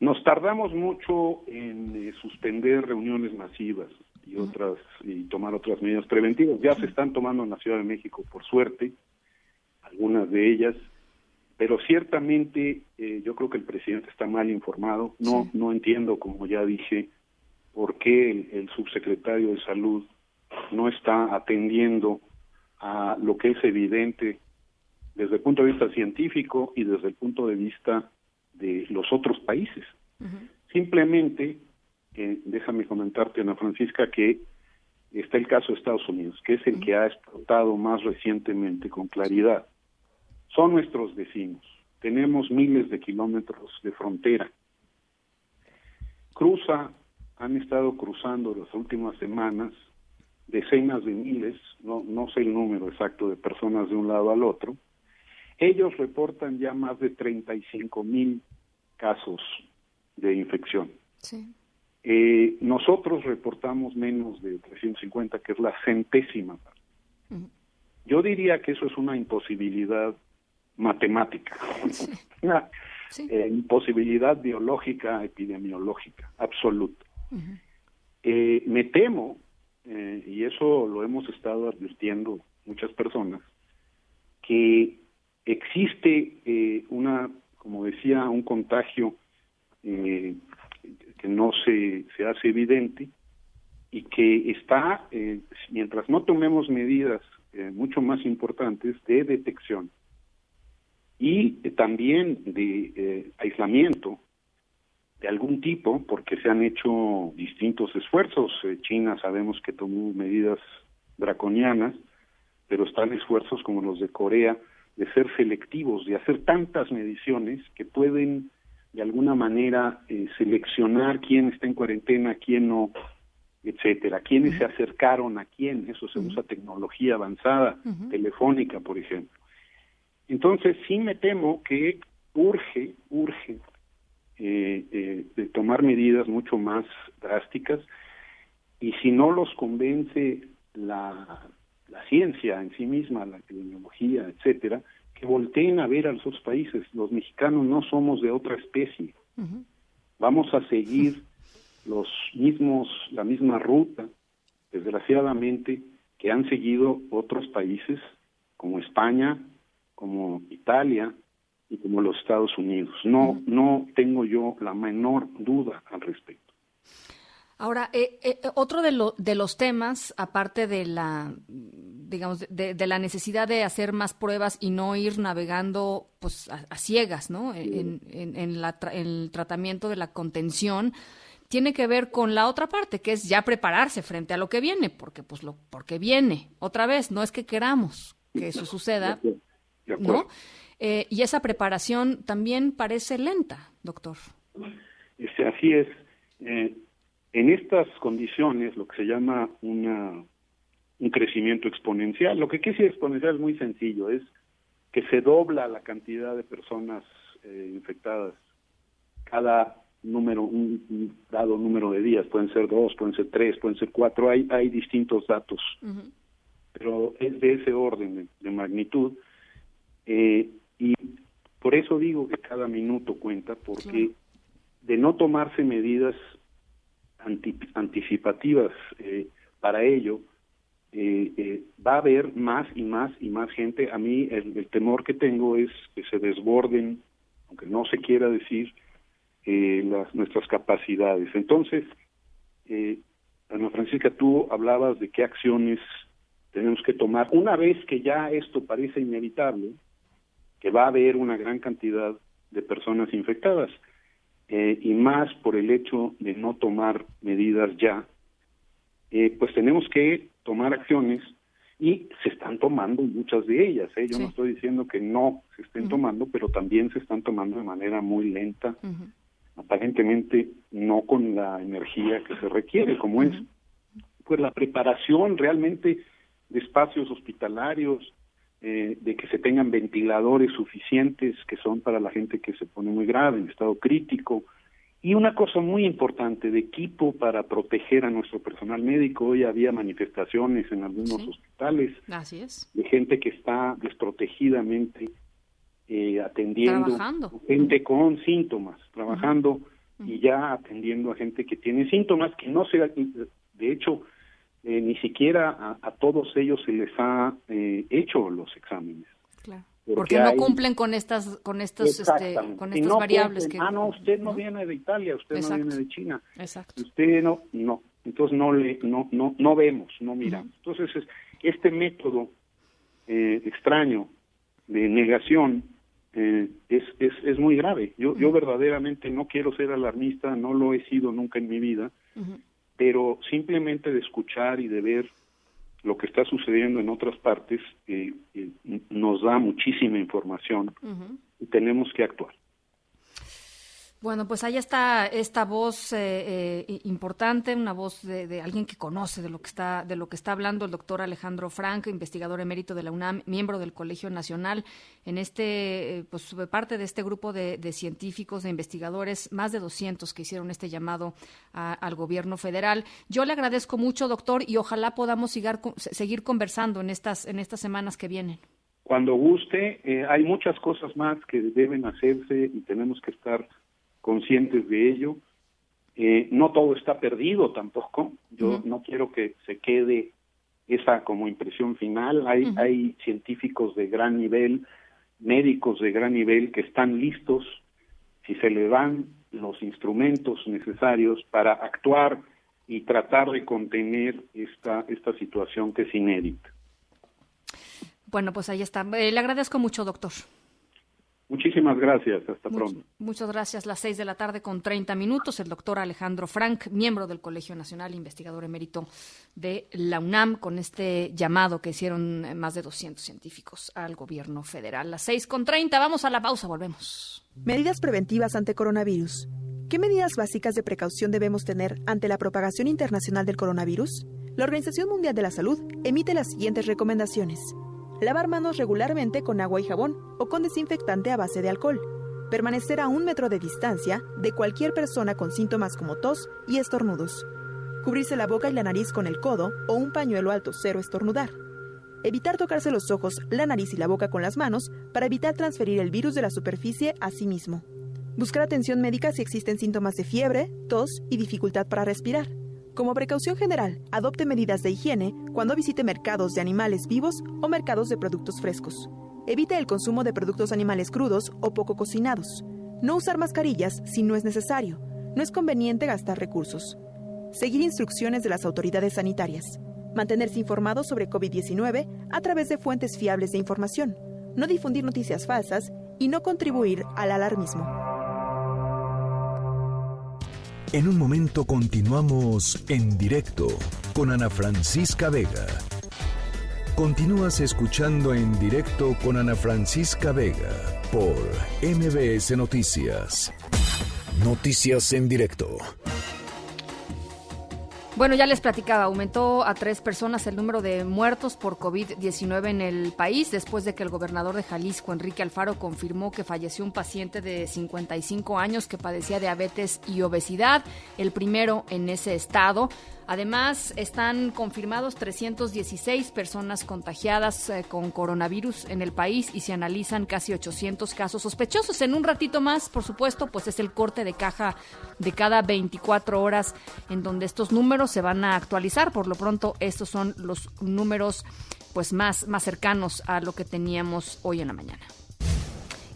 Nos tardamos mucho en eh, suspender reuniones masivas y otras y tomar otras medidas preventivas. Ya se están tomando en la Ciudad de México, por suerte, algunas de ellas, pero ciertamente eh, yo creo que el presidente está mal informado. No no entiendo, como ya dije, por qué el, el subsecretario de Salud no está atendiendo a lo que es evidente desde el punto de vista científico y desde el punto de vista de los otros países. Simplemente, eh, déjame comentarte, Ana Francisca, que está el caso de Estados Unidos, que es el que ha explotado más recientemente con claridad. Son nuestros vecinos, tenemos miles de kilómetros de frontera. Cruza, han estado cruzando las últimas semanas decenas de miles, no, no sé el número exacto de personas de un lado al otro, ellos reportan ya más de 35 mil casos de infección. Eh, nosotros reportamos menos de 350, que es la centésima. Yo diría que eso es una imposibilidad matemática, una eh, imposibilidad biológica, epidemiológica, absoluta. Eh, me temo, y eso lo hemos estado advirtiendo muchas personas, que existe una como decía, un contagio eh, que no se, se hace evidente y que está, eh, mientras no tomemos medidas eh, mucho más importantes de detección y también de aislamiento de algún tipo, porque se han hecho distintos esfuerzos. China sabemos que tomó medidas draconianas, pero están esfuerzos como los de Corea de ser selectivos, de hacer tantas mediciones que pueden de alguna manera eh, seleccionar quién está en cuarentena, quién no, etcétera, quiénes se acercaron a quién, eso se usa tecnología avanzada, telefónica, por ejemplo. Entonces, sí me temo que urge, urge eh, eh, de tomar medidas mucho más drásticas y si no los convence la, la ciencia en sí misma, la epidemiología, etcétera, que volteen a ver a los otros países. Los mexicanos no somos de otra especie. Vamos a seguir los mismos, la misma ruta, desgraciadamente, que han seguido otros países como España, como Italia y como los Estados Unidos. No, no tengo yo la menor duda al respecto. Ahora, eh, eh, otro de, lo, de, los temas, aparte de la, digamos, de, la necesidad de hacer más pruebas y no ir navegando pues, a, ciegas, ¿no? En, el tratamiento de la contención, tiene que ver con la otra parte, que es ya prepararse frente a lo que viene, porque pues lo, porque viene. Otra vez, no es que queramos que eso suceda, ¿no? Eh, y esa preparación también parece lenta, doctor. Este, así es. En estas condiciones, lo que se llama una, un crecimiento exponencial, lo que quiere decir exponencial es muy sencillo, es que se dobla la cantidad de personas eh, infectadas cada número, un, dado número de días, pueden ser dos, pueden ser tres, pueden ser cuatro, hay, hay distintos datos, pero es de ese orden de, magnitud, eh, y por eso digo que cada minuto cuenta, porque de no tomarse medidas anticipativas eh, para ello, eh, eh, va a haber más y más y más gente. A mí el, temor que tengo es que se desborden, aunque no se quiera decir, las, nuestras capacidades. Entonces, Ana Francisca, tú hablabas de qué acciones tenemos que tomar. Una vez que ya esto parece inevitable, que va a haber una gran cantidad de personas infectadas, eh, y más por el hecho de no tomar medidas ya, eh, pues tenemos que tomar acciones y se están tomando muchas de ellas. ¿eh? Yo no estoy diciendo que no se estén tomando, pero también se están tomando de manera muy lenta, aparentemente no con la energía que se requiere, como es pues la preparación realmente de espacios hospitalarios, eh, de que se tengan ventiladores suficientes que son para la gente que se pone muy grave, en estado crítico, y una cosa muy importante, de equipo para proteger a nuestro personal médico. Hoy había manifestaciones en algunos hospitales Así es. de gente que está desprotegidamente eh, atendiendo gente con síntomas, trabajando y ya atendiendo a gente que tiene síntomas que no se, de hecho, eh, ni siquiera a, todos ellos se les ha eh, hecho los exámenes. Claro. Porque, no cumplen con estas con estos este, con estas variables que ah no usted no viene de Italia usted no viene de China. Exacto. usted no no. Entonces no le no no no vemos no miramos. Entonces este método eh, extraño de negación eh, es, es es muy grave. Yo yo verdaderamente no quiero ser alarmista no lo he sido nunca en mi vida pero simplemente de escuchar y de ver lo que está sucediendo en otras partes eh, eh, nos da muchísima información y tenemos que actuar. Bueno, pues ahí está esta voz eh, eh, importante, una voz de, alguien que conoce de lo que está de lo que está hablando el doctor Alejandro Frank, investigador emérito de la UNAM, miembro del Colegio Nacional, en este eh, pues parte de este grupo de, científicos, de investigadores, más de 200 que hicieron este llamado al gobierno federal. Yo le agradezco mucho, doctor, y ojalá podamos seguir conversando en estas en estas semanas que vienen. Cuando guste, hay muchas cosas más que deben hacerse y tenemos que estar conscientes de ello. Eh, no todo está perdido tampoco. Yo no quiero que se quede esa como impresión final. Hay, hay científicos de gran nivel, médicos de gran nivel que están listos si se le dan los instrumentos necesarios para actuar y tratar de contener esta, esta situación que es inédita. Bueno, pues ahí está. Eh, le agradezco mucho, doctor. Muchísimas gracias. Hasta pronto. Muchas gracias. Las seis de la tarde con 30 minutos. El doctor Alejandro Frank, miembro del Colegio Nacional, investigador emérito de la UNAM, con este llamado que hicieron más de 200 científicos al gobierno federal. Las seis con 30. Vamos a la pausa. Volvemos. Medidas preventivas ante coronavirus. ¿Qué medidas básicas de precaución debemos tener ante la propagación internacional del coronavirus? La Organización Mundial de la Salud emite las siguientes recomendaciones lavar manos regularmente con agua y jabón o con desinfectante a base de alcohol, permanecer a un metro de distancia de cualquier persona con síntomas como tos y estornudos, cubrirse la boca y la nariz con el codo o un pañuelo alto cero estornudar, evitar tocarse los ojos, la nariz y la boca con las manos para evitar transferir el virus de la superficie a sí mismo, buscar atención médica si existen síntomas de fiebre, tos y dificultad para respirar como precaución general, adopte medidas de higiene cuando visite mercados de animales vivos o mercados de productos frescos. Evite el consumo de productos animales crudos o poco cocinados. No usar mascarillas si no es necesario. No es conveniente gastar recursos. Seguir instrucciones de las autoridades sanitarias. Mantenerse informado sobre COVID-19 a través de fuentes fiables de información. No difundir noticias falsas y no contribuir al alarmismo. En un momento continuamos en directo con Ana Francisca Vega. Continúas escuchando en directo con Ana Francisca Vega por MBS Noticias. Noticias en directo. Bueno, ya les platicaba, aumentó a tres personas el número de muertos por COVID-19 en el país después de que el gobernador de Jalisco, Enrique Alfaro, confirmó que falleció un paciente de 55 años que padecía diabetes y obesidad, el primero en ese estado. Además, están confirmados 316 personas contagiadas eh, con coronavirus en el país y se analizan casi 800 casos sospechosos. En un ratito más, por supuesto, pues es el corte de caja de cada 24 horas en donde estos números se van a actualizar. Por lo pronto, estos son los números pues más, más cercanos a lo que teníamos hoy en la mañana.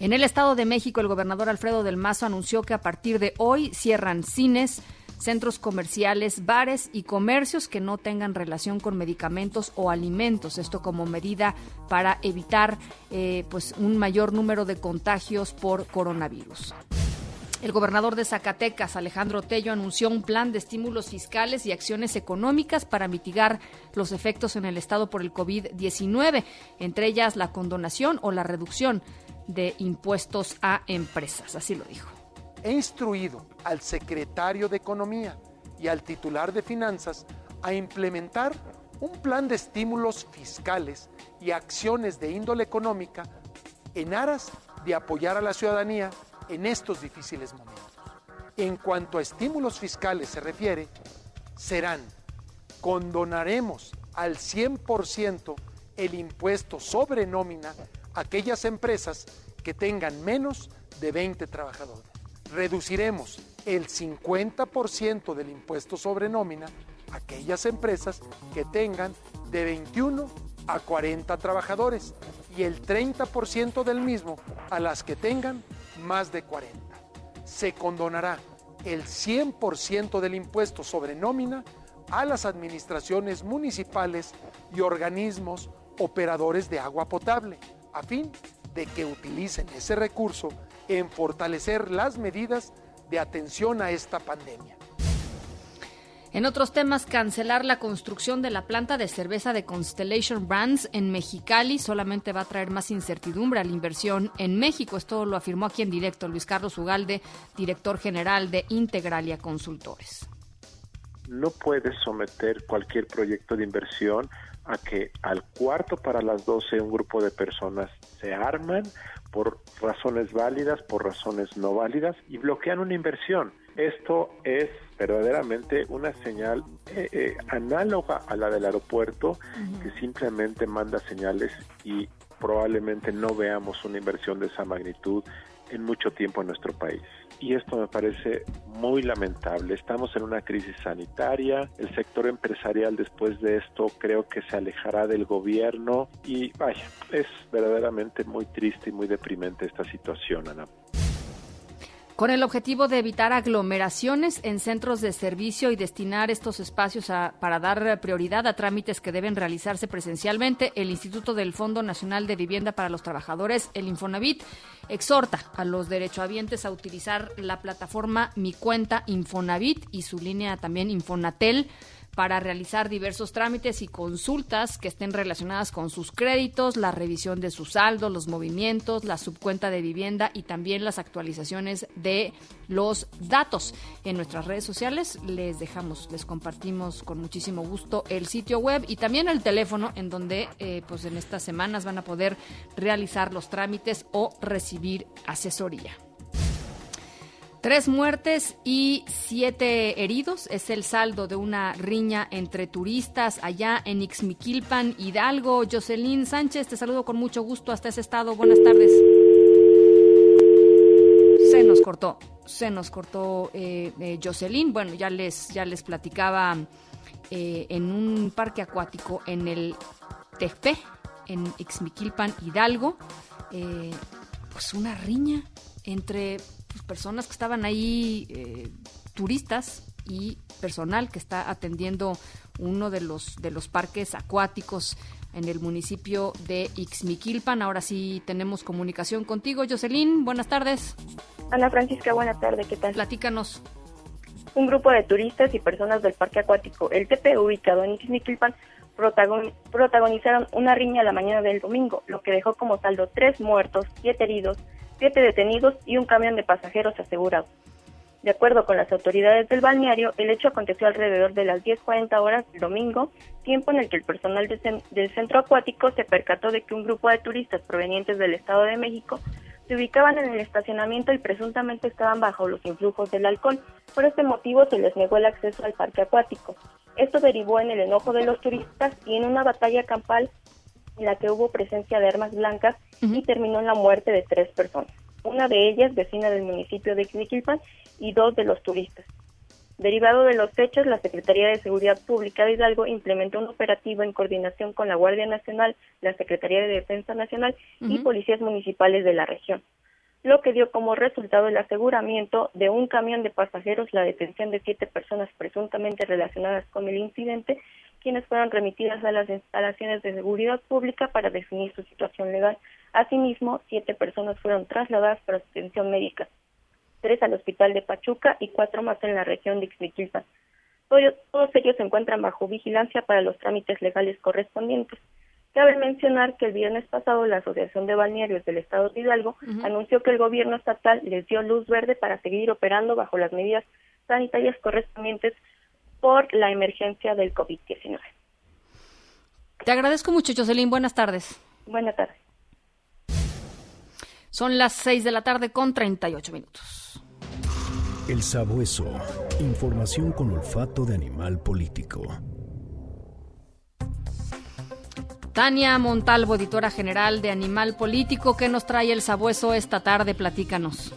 En el Estado de México, el gobernador Alfredo del Mazo anunció que a partir de hoy cierran cines, centros comerciales, bares y comercios que no tengan relación con medicamentos o alimentos. Esto como medida para evitar eh, pues un mayor número de contagios por coronavirus. El gobernador de Zacatecas, Alejandro Tello, anunció un plan de estímulos fiscales y acciones económicas para mitigar los efectos en el Estado por el COVID-19, entre ellas la condonación o la reducción de impuestos a empresas. Así lo dijo. He instruido al secretario de Economía y al titular de Finanzas a implementar un plan de estímulos fiscales y acciones de índole económica en aras de apoyar a la ciudadanía en estos difíciles momentos. En cuanto a estímulos fiscales se refiere, serán, condonaremos al 100% el impuesto sobre nómina a aquellas empresas que tengan menos de 20 trabajadores. Reduciremos el 50% del impuesto sobre nómina a aquellas empresas que tengan de 21 a 40 trabajadores y el 30% del mismo a las que tengan más de 40. Se condonará el 100% del impuesto sobre nómina a las administraciones municipales y organismos operadores de agua potable, a fin de que utilicen ese recurso en fortalecer las medidas de atención a esta pandemia. En otros temas, cancelar la construcción de la planta de cerveza de Constellation Brands en Mexicali solamente va a traer más incertidumbre a la inversión en México. Esto lo afirmó aquí en directo Luis Carlos Ugalde, director general de Integralia Consultores. No puedes someter cualquier proyecto de inversión a que al cuarto para las 12 un grupo de personas se arman por razones válidas, por razones no válidas y bloquean una inversión. Esto es verdaderamente una señal eh, eh, análoga a la del aeropuerto que simplemente manda señales y probablemente no veamos una inversión de esa magnitud en mucho tiempo en nuestro país. Y esto me parece muy lamentable. Estamos en una crisis sanitaria. El sector empresarial después de esto creo que se alejará del gobierno. Y vaya, es verdaderamente muy triste y muy deprimente esta situación, Ana con el objetivo de evitar aglomeraciones en centros de servicio y destinar estos espacios para dar prioridad a trámites que deben realizarse presencialmente, el Instituto del Fondo Nacional de Vivienda para los Trabajadores, el Infonavit, exhorta a los derechohabientes a utilizar la plataforma Mi Cuenta Infonavit y su línea también Infonatel para realizar diversos trámites y consultas que estén relacionadas con sus créditos, la revisión de su saldo, los movimientos, la subcuenta de vivienda y también las actualizaciones de los datos. En nuestras redes sociales les dejamos, les compartimos con muchísimo gusto el sitio web y también el teléfono en donde eh, pues en estas semanas van a poder realizar los trámites o recibir asesoría. Tres muertes y siete heridos es el saldo de una riña entre turistas allá en Ixmiquilpan, Hidalgo. Jocelyn Sánchez, te saludo con mucho gusto hasta ese estado. Buenas tardes. Se nos cortó, se nos cortó eh, eh, Jocelyn. Bueno, ya les, ya les platicaba eh, en un parque acuático en el Tejpe, en Ixmiquilpan, Hidalgo, pues una riña entre personas que estaban ahí, eh, turistas y personal que está atendiendo uno de los, de los parques acuáticos en el municipio de Ixmiquilpan. Ahora sí tenemos comunicación contigo, Jocelyn. Buenas tardes. Ana Francisca, buenas tardes. ¿Qué tal? Platícanos. Un grupo de turistas y personas del parque acuático El TP, ubicado en Ixmiquilpan, protagonizaron una riña la mañana del domingo, lo que dejó como saldo tres muertos, siete heridos siete detenidos y un camión de pasajeros asegurado. De acuerdo con las autoridades del balneario, el hecho aconteció alrededor de las 10.40 horas del domingo, tiempo en el que el personal del centro acuático se percató de que un grupo de turistas provenientes del Estado de México se ubicaban en el estacionamiento y presuntamente estaban bajo los influjos del alcohol. Por este motivo se les negó el acceso al parque acuático. Esto derivó en el enojo de los turistas y en una batalla campal en la que hubo presencia de armas blancas y terminó en la muerte de tres personas, una de ellas vecina del municipio de Quiquilpan y dos de los turistas. Derivado de los hechos, la Secretaría de Seguridad Pública de Hidalgo implementó un operativo en coordinación con la Guardia Nacional, la Secretaría de Defensa Nacional y policías municipales de la región. lo que dio como resultado el aseguramiento de un camión de pasajeros, la detención de siete personas presuntamente relacionadas con el incidente, quienes fueron remitidas a las instalaciones de seguridad pública para definir su situación legal. Asimismo, siete personas fueron trasladadas para atención médica, tres al hospital de Pachuca y cuatro más en la región de Ixmiquilpan. Todos ellos se encuentran bajo vigilancia para los trámites legales correspondientes. Cabe mencionar que el viernes pasado la Asociación de Balnearios del Estado de Hidalgo anunció que el gobierno estatal les dio luz verde para seguir operando bajo las medidas sanitarias correspondientes por la emergencia del COVID-19. Te agradezco mucho, Jocelyn. Buenas tardes. Buenas tardes. Son las 6 de la tarde con 38 minutos. El sabueso. Información con olfato de animal político. Tania Montalvo, editora general de Animal Político, ¿qué nos trae el sabueso esta tarde? Platícanos.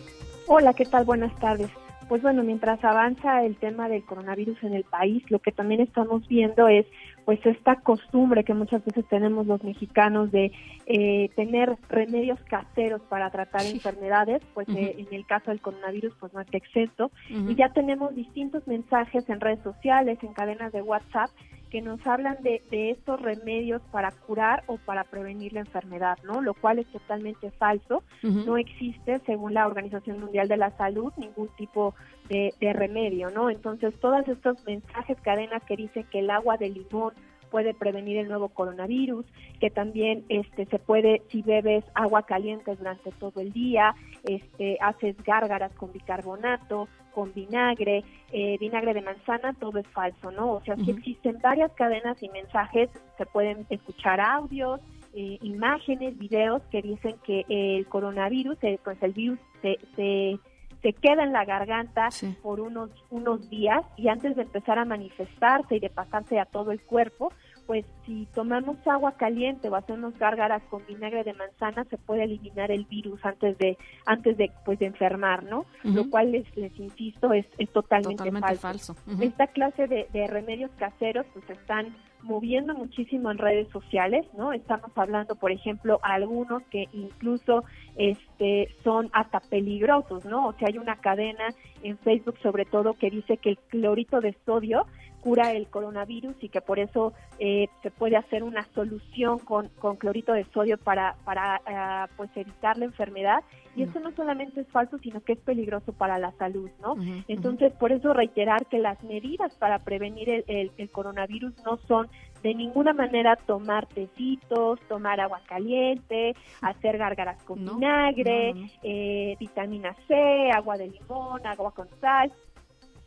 Hola, ¿qué tal? Buenas tardes. Pues bueno, mientras avanza el tema del coronavirus en el país, lo que también estamos viendo es pues esta costumbre que muchas veces tenemos los mexicanos de eh, tener remedios caseros para tratar enfermedades, pues eh, en el caso del coronavirus pues no es exento, y ya tenemos distintos mensajes en redes sociales, en cadenas de WhatsApp, que nos hablan de, de, estos remedios para curar o para prevenir la enfermedad, ¿no? Lo cual es totalmente falso. No existe, según la Organización Mundial de la Salud, ningún tipo de, de remedio, ¿no? Entonces, todos estos mensajes, cadenas que dicen que el agua de limón puede prevenir el nuevo coronavirus, que también este se puede si bebes agua caliente durante todo el día, este haces gárgaras con bicarbonato, con vinagre, eh, vinagre de manzana, todo es falso, ¿no? O sea, si existen varias cadenas y mensajes, se pueden escuchar audios, eh, imágenes, videos que dicen que el coronavirus, eh, pues el virus se, se, se, queda en la garganta por unos, unos días y antes de empezar a manifestarse y de pasarse a todo el cuerpo, pues si tomamos agua caliente o hacemos gárgaras con vinagre de manzana se puede eliminar el virus antes de antes de pues de enfermar no lo cual les, les insisto es, es totalmente, falso, esta clase de, de, remedios caseros pues están moviendo muchísimo en redes sociales no estamos hablando por ejemplo algunos que incluso este son hasta peligrosos no o sea hay una cadena en Facebook sobre todo que dice que el clorito de sodio cura el coronavirus y que por eso eh, se puede hacer una solución con, con clorito de sodio para, para uh, pues evitar la enfermedad. Y eso no solamente es falso sino que es peligroso para la salud no entonces por eso reiterar que las medidas para prevenir el, el, coronavirus no son de ninguna manera tomar tecitos tomar agua caliente hacer gárgaras con vinagre eh, vitamina C agua de limón agua con sal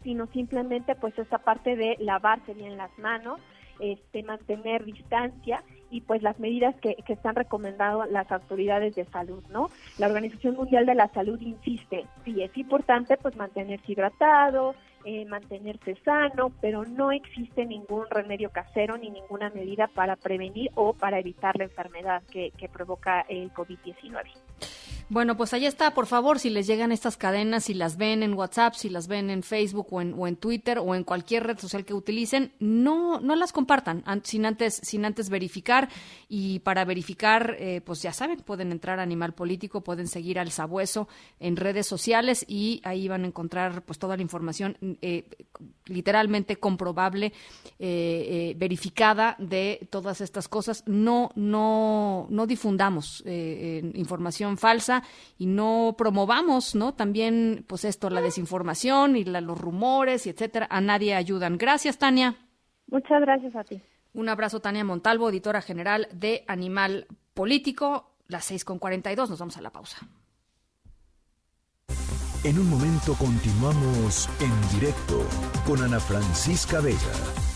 sino simplemente pues esa parte de lavarse bien las manos, este, mantener distancia y pues las medidas que, que están recomendando las autoridades de salud, ¿no? La Organización Mundial de la Salud insiste, sí es importante pues mantenerse hidratado, eh, mantenerse sano, pero no existe ningún remedio casero ni ninguna medida para prevenir o para evitar la enfermedad que, que provoca el COVID-19. Bueno, pues ahí está, por favor, si les llegan estas cadenas, si las ven en WhatsApp, si las ven en Facebook o en, o en Twitter o en cualquier red social que utilicen, no, no las compartan sin antes, sin antes verificar. Y para verificar, eh, pues ya saben, pueden entrar a Animal Político, pueden seguir al Sabueso en redes sociales y ahí van a encontrar pues toda la información eh, literalmente comprobable, eh, verificada de todas estas cosas. No, no, no difundamos información falsa y no promovamos, ¿no? También, pues esto, la desinformación y los rumores y etcétera, a nadie ayudan. Gracias, Tania. Muchas gracias a ti. Un abrazo, Tania Montalvo, editora general de Animal Político. Las seis con dos, nos vamos a la pausa. En un momento continuamos en directo con Ana Francisca Vega.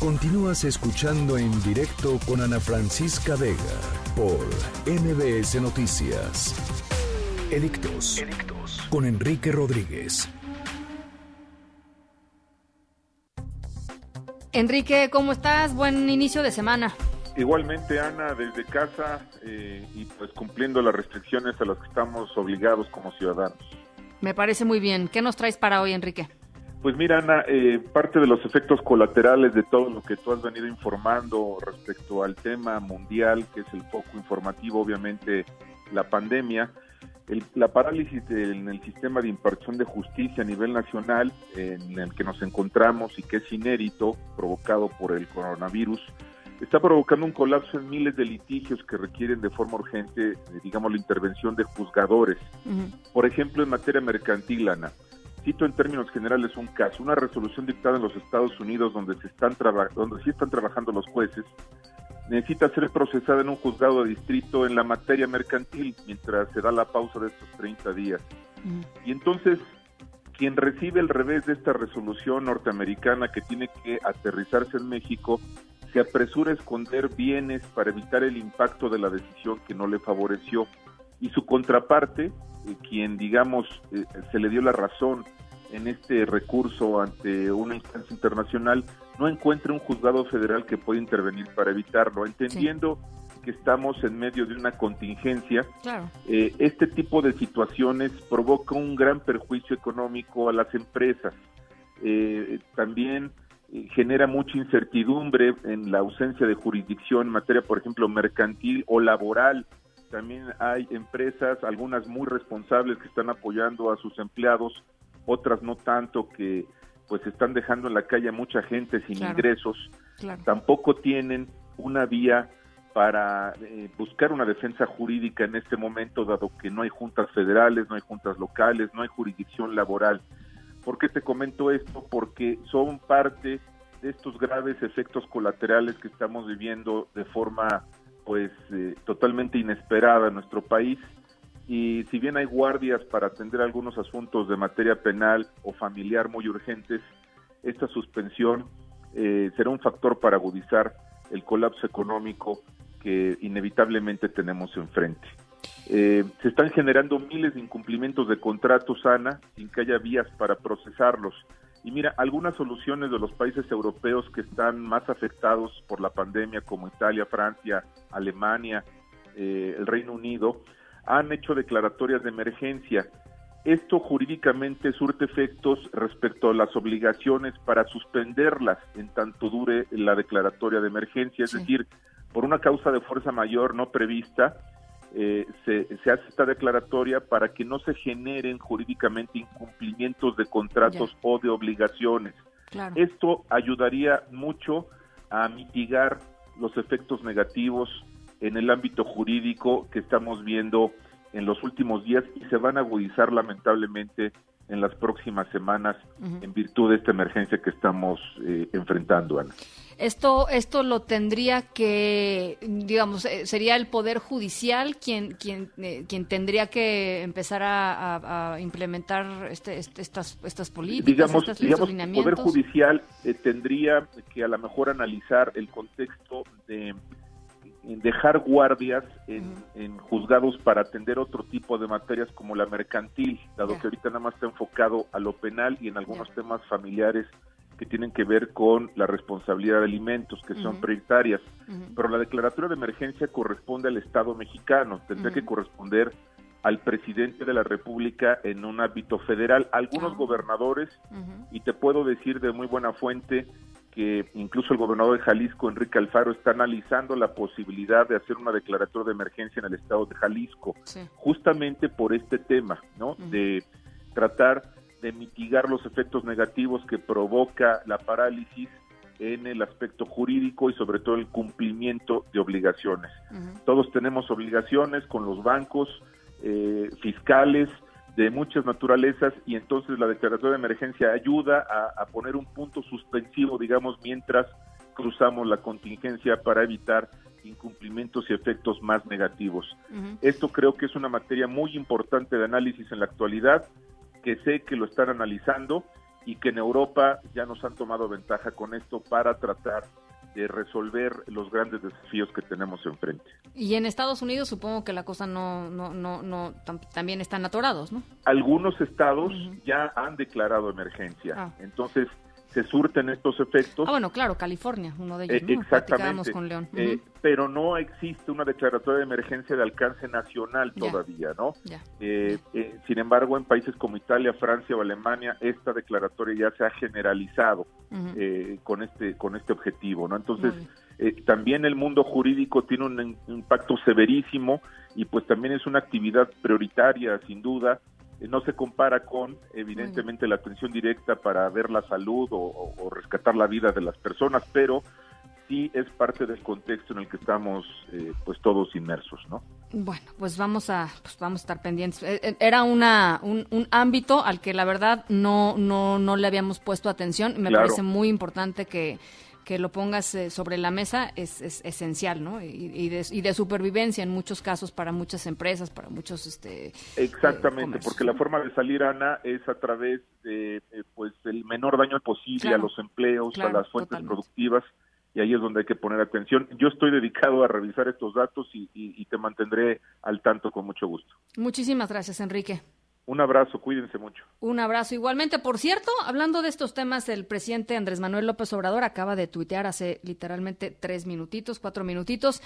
Continúas escuchando en directo con Ana Francisca Vega por MBS Noticias. Edictos. Con Enrique Rodríguez. Enrique, ¿cómo estás? Buen inicio de semana. Igualmente, Ana, desde casa eh, y pues cumpliendo las restricciones a las que estamos obligados como ciudadanos. Me parece muy bien. ¿Qué nos traes para hoy, Enrique? Pues mira, Ana, eh, parte de los efectos colaterales de todo lo que tú has venido informando respecto al tema mundial, que es el foco informativo, obviamente, la pandemia, la parálisis en el sistema de impartición de justicia a nivel nacional en el que nos encontramos y que es inédito, provocado por el coronavirus, está provocando un colapso en miles de litigios que requieren de forma urgente, eh, digamos, la intervención de juzgadores. Por ejemplo, en materia mercantil, Ana, cito en términos generales un caso, una resolución dictada en los Estados Unidos donde se están donde sí están trabajando los jueces, necesita ser procesada en un juzgado de distrito en la materia mercantil mientras se da la pausa de estos 30 días. Y entonces, quien recibe el revés de esta resolución norteamericana que tiene que aterrizarse en México, se apresura a esconder bienes para evitar el impacto de la decisión que no le favoreció. Y su contraparte, eh, quien digamos eh, se le dio la razón en este recurso ante una instancia internacional, no encuentra un juzgado federal que pueda intervenir para evitarlo, entendiendo que estamos en medio de una contingencia. Eh, este tipo de situaciones provoca un gran perjuicio económico a las empresas. también genera mucha incertidumbre en la ausencia de jurisdicción en materia, por ejemplo, mercantil o laboral. También hay empresas, algunas muy responsables que están apoyando a sus empleados, otras no tanto, que pues están dejando en la calle a mucha gente sin ingresos. Tampoco tienen una vía para eh, buscar una defensa jurídica en este momento, dado que no hay juntas federales, no hay juntas locales, no hay jurisdicción laboral. ¿Por qué te comento esto? Porque son parte de estos graves efectos colaterales que estamos viviendo de forma pues eh, totalmente inesperada en nuestro país y si bien hay guardias para atender algunos asuntos de materia penal o familiar muy urgentes, esta suspensión eh, será un factor para agudizar el colapso económico que inevitablemente tenemos enfrente. Eh, se están generando miles de incumplimientos de contratos, Ana, sin que haya vías para procesarlos. Y mira, algunas soluciones de los países europeos que están más afectados por la pandemia, como Italia, Francia, Alemania, eh, el Reino Unido, han hecho declaratorias de emergencia. Esto jurídicamente surte efectos respecto a las obligaciones para suspenderlas en tanto dure la declaratoria de emergencia, es decir, por una causa de fuerza mayor no prevista, eh, se, hace esta declaratoria para que no se generen jurídicamente incumplimientos de contratos o de obligaciones. Esto ayudaría mucho a mitigar los efectos negativos en el ámbito jurídico que estamos viendo en los últimos días y se van a agudizar lamentablemente en las próximas semanas en virtud de esta emergencia que estamos eh, enfrentando, Ana. Esto, esto lo tendría que, digamos, eh, sería el Poder Judicial quien, quien, eh, quien tendría que empezar a, implementar este, este, estas, estas políticas, digamos, estas digamos, El Poder Judicial tendría que a lo mejor analizar el contexto de dejar guardias en, juzgados para atender otro tipo de materias como la mercantil, dado que ahorita nada más está enfocado a lo penal y en algunos temas familiares que tienen que ver con la responsabilidad de alimentos, que son prioritarias. Pero la declaratoria de emergencia corresponde al Estado mexicano, tendría que corresponder al presidente de la República en un ámbito federal, algunos ah. gobernadores, y te puedo decir de muy buena fuente que incluso el gobernador de Jalisco, Enrique Alfaro, está analizando la posibilidad de hacer una declaratoria de emergencia en el estado de Jalisco, justamente por este tema, ¿no? De tratar de mitigar los efectos negativos que provoca la parálisis en el aspecto jurídico y sobre todo el cumplimiento de obligaciones. Todos tenemos obligaciones con los bancos, eh, fiscales, de muchas naturalezas y entonces la declaratoria de emergencia ayuda a, poner un punto suspensivo, digamos, mientras cruzamos la contingencia para evitar incumplimientos y efectos más negativos. Esto creo que es una materia muy importante de análisis en la actualidad, que sé que lo están analizando y que en Europa ya nos han tomado ventaja con esto para tratar de resolver los grandes desafíos que tenemos enfrente. Y en Estados Unidos supongo que la cosa no, no, no, no también están atorados, ¿no? Algunos estados ya han declarado emergencia. Ah. Entonces, se surten estos efectos. Ah, bueno, claro, California, uno de ellos. ¿no? exactamente. Con León. Eh, pero no existe una declaratoria de emergencia de alcance nacional todavía, ¿no? Eh, eh, sin embargo, en países como Italia, Francia o Alemania, esta declaratoria ya se ha generalizado con este con este objetivo, ¿no? Entonces, también el mundo jurídico tiene un impacto severísimo y pues también es una actividad prioritaria, sin duda, eh, no se compara con, evidentemente, la atención directa para ver la salud o, rescatar la vida de las personas, pero sí es parte del contexto en el que estamos eh, pues todos inmersos, ¿no? Bueno, pues vamos a pues vamos a estar pendientes. Eh, era una un, ámbito al que la verdad no no no le habíamos puesto atención. Me parece muy importante que que lo pongas eh, sobre la mesa es, esencial, ¿no? Y, de, supervivencia en muchos casos para muchas empresas, para muchos... este Exactamente, eh, porque la forma de salir, Ana, es a través de eh, pues el menor daño posible a los empleos, a las fuentes productivas, y ahí es donde hay que poner atención. Yo estoy dedicado a revisar estos datos y te mantendré al tanto con mucho gusto. Muchísimas gracias, Enrique. Un abrazo, cuídense mucho. Un abrazo igualmente. Por cierto, hablando de estos temas, el presidente Andrés Manuel López Obrador acaba de tuitear hace literalmente tres minutitos, cuatro minutitos.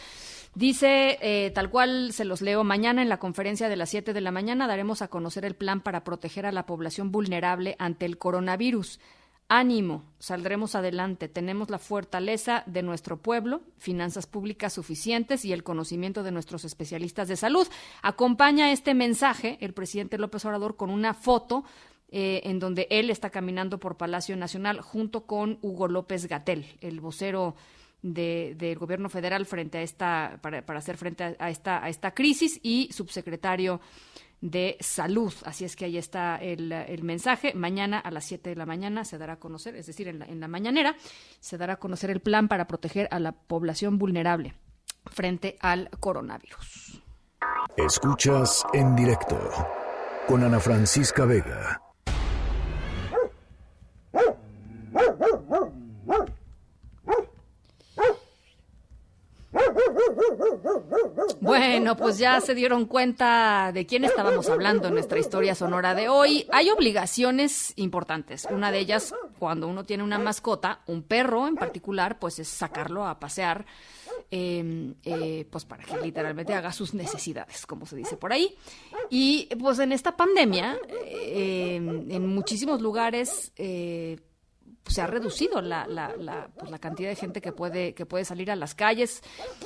Dice, eh, tal cual se los leo, mañana en la conferencia de las siete de la mañana daremos a conocer el plan para proteger a la población vulnerable ante el coronavirus. Ánimo, saldremos adelante. Tenemos la fortaleza de nuestro pueblo, finanzas públicas suficientes y el conocimiento de nuestros especialistas de salud. Acompaña este mensaje el presidente López Obrador con una foto eh, en donde él está caminando por Palacio Nacional junto con Hugo López Gatel, el vocero del gobierno federal frente a esta para, hacer frente a, esta a esta crisis y subsecretario de salud. Así es que ahí está el, el, mensaje. Mañana a las 7 de la mañana se dará a conocer, es decir, en la, en la mañanera, se dará a conocer el plan para proteger a la población vulnerable frente al coronavirus. Escuchas en directo con Ana Francisca Vega. Bueno, pues ya se dieron cuenta de quién estábamos hablando en nuestra historia sonora de hoy. Hay obligaciones importantes. Una de ellas, cuando uno tiene una mascota, un perro en particular, pues es sacarlo a pasear. Em, eh, pues para que literalmente haga sus necesidades, como se dice por ahí. Y pues en esta pandemia, eh, en muchísimos lugares, se ha reducido la, la, la, pues, la, cantidad de gente que puede, que puede salir a las calles.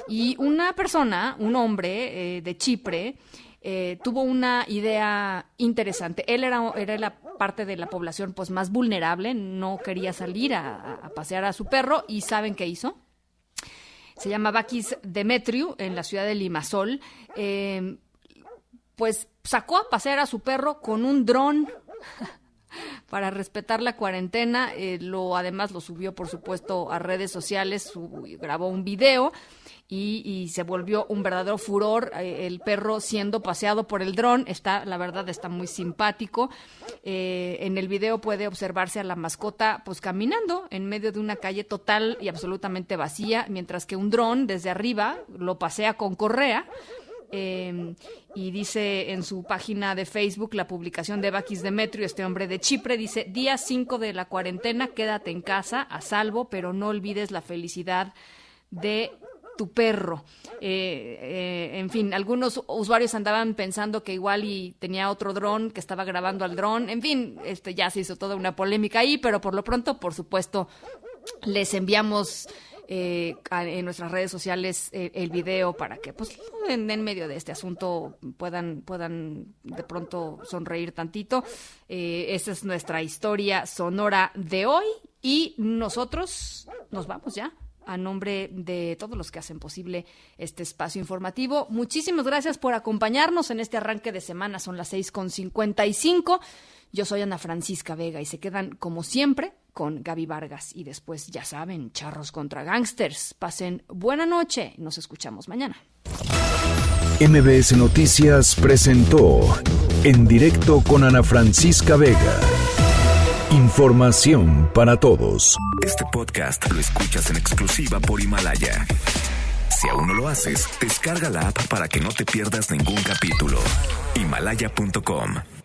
Y una persona, un hombre eh, de Chipre, eh, tuvo una idea interesante. Él era, era la parte de la población pues más vulnerable, no quería salir a, pasear a su perro y ¿saben qué hizo? Se llama Bakis Demetriu en la ciudad de Limasol. Eh, pues sacó a pasear a su perro con un dron para respetar la cuarentena. Eh, lo además lo subió, por supuesto, a redes sociales, grabó un video y, se volvió un verdadero furor. Eh, el perro siendo paseado por el dron está, la verdad, está muy simpático. Eh, en el video puede observarse a la mascota, pues caminando en medio de una calle total y absolutamente vacía, mientras que un dron desde arriba lo pasea con correa. Em, y dice en su página de Facebook la publicación de Bakis Demetrio, este hombre de Chipre, dice, día 5 de la cuarentena, quédate en casa, a salvo, pero no olvides la felicidad de tu perro. Eh, eh, en fin, algunos usuarios andaban pensando que igual y tenía otro dron que estaba grabando al dron. En fin, este ya se hizo toda una polémica ahí, pero por lo pronto, por supuesto, les enviamos eh, en nuestras redes sociales eh, el video para que pues en, medio de este asunto puedan puedan de pronto sonreír tantito eh, esa es nuestra historia sonora de hoy y nosotros nos vamos ya a nombre de todos los que hacen posible este espacio informativo. Muchísimas gracias por acompañarnos en este arranque de semana. Son las seis con cincuenta y cinco. Yo soy Ana Francisca Vega y se quedan, como siempre, con Gaby Vargas. Y después, ya saben, charros contra gangsters. Pasen buena noche. Nos escuchamos mañana. MBS Noticias presentó en directo con Ana Francisca Vega. Información para todos. Este podcast lo escuchas en exclusiva por Himalaya. Si aún no lo haces, descarga la app para que no te pierdas ningún capítulo. Himalaya.com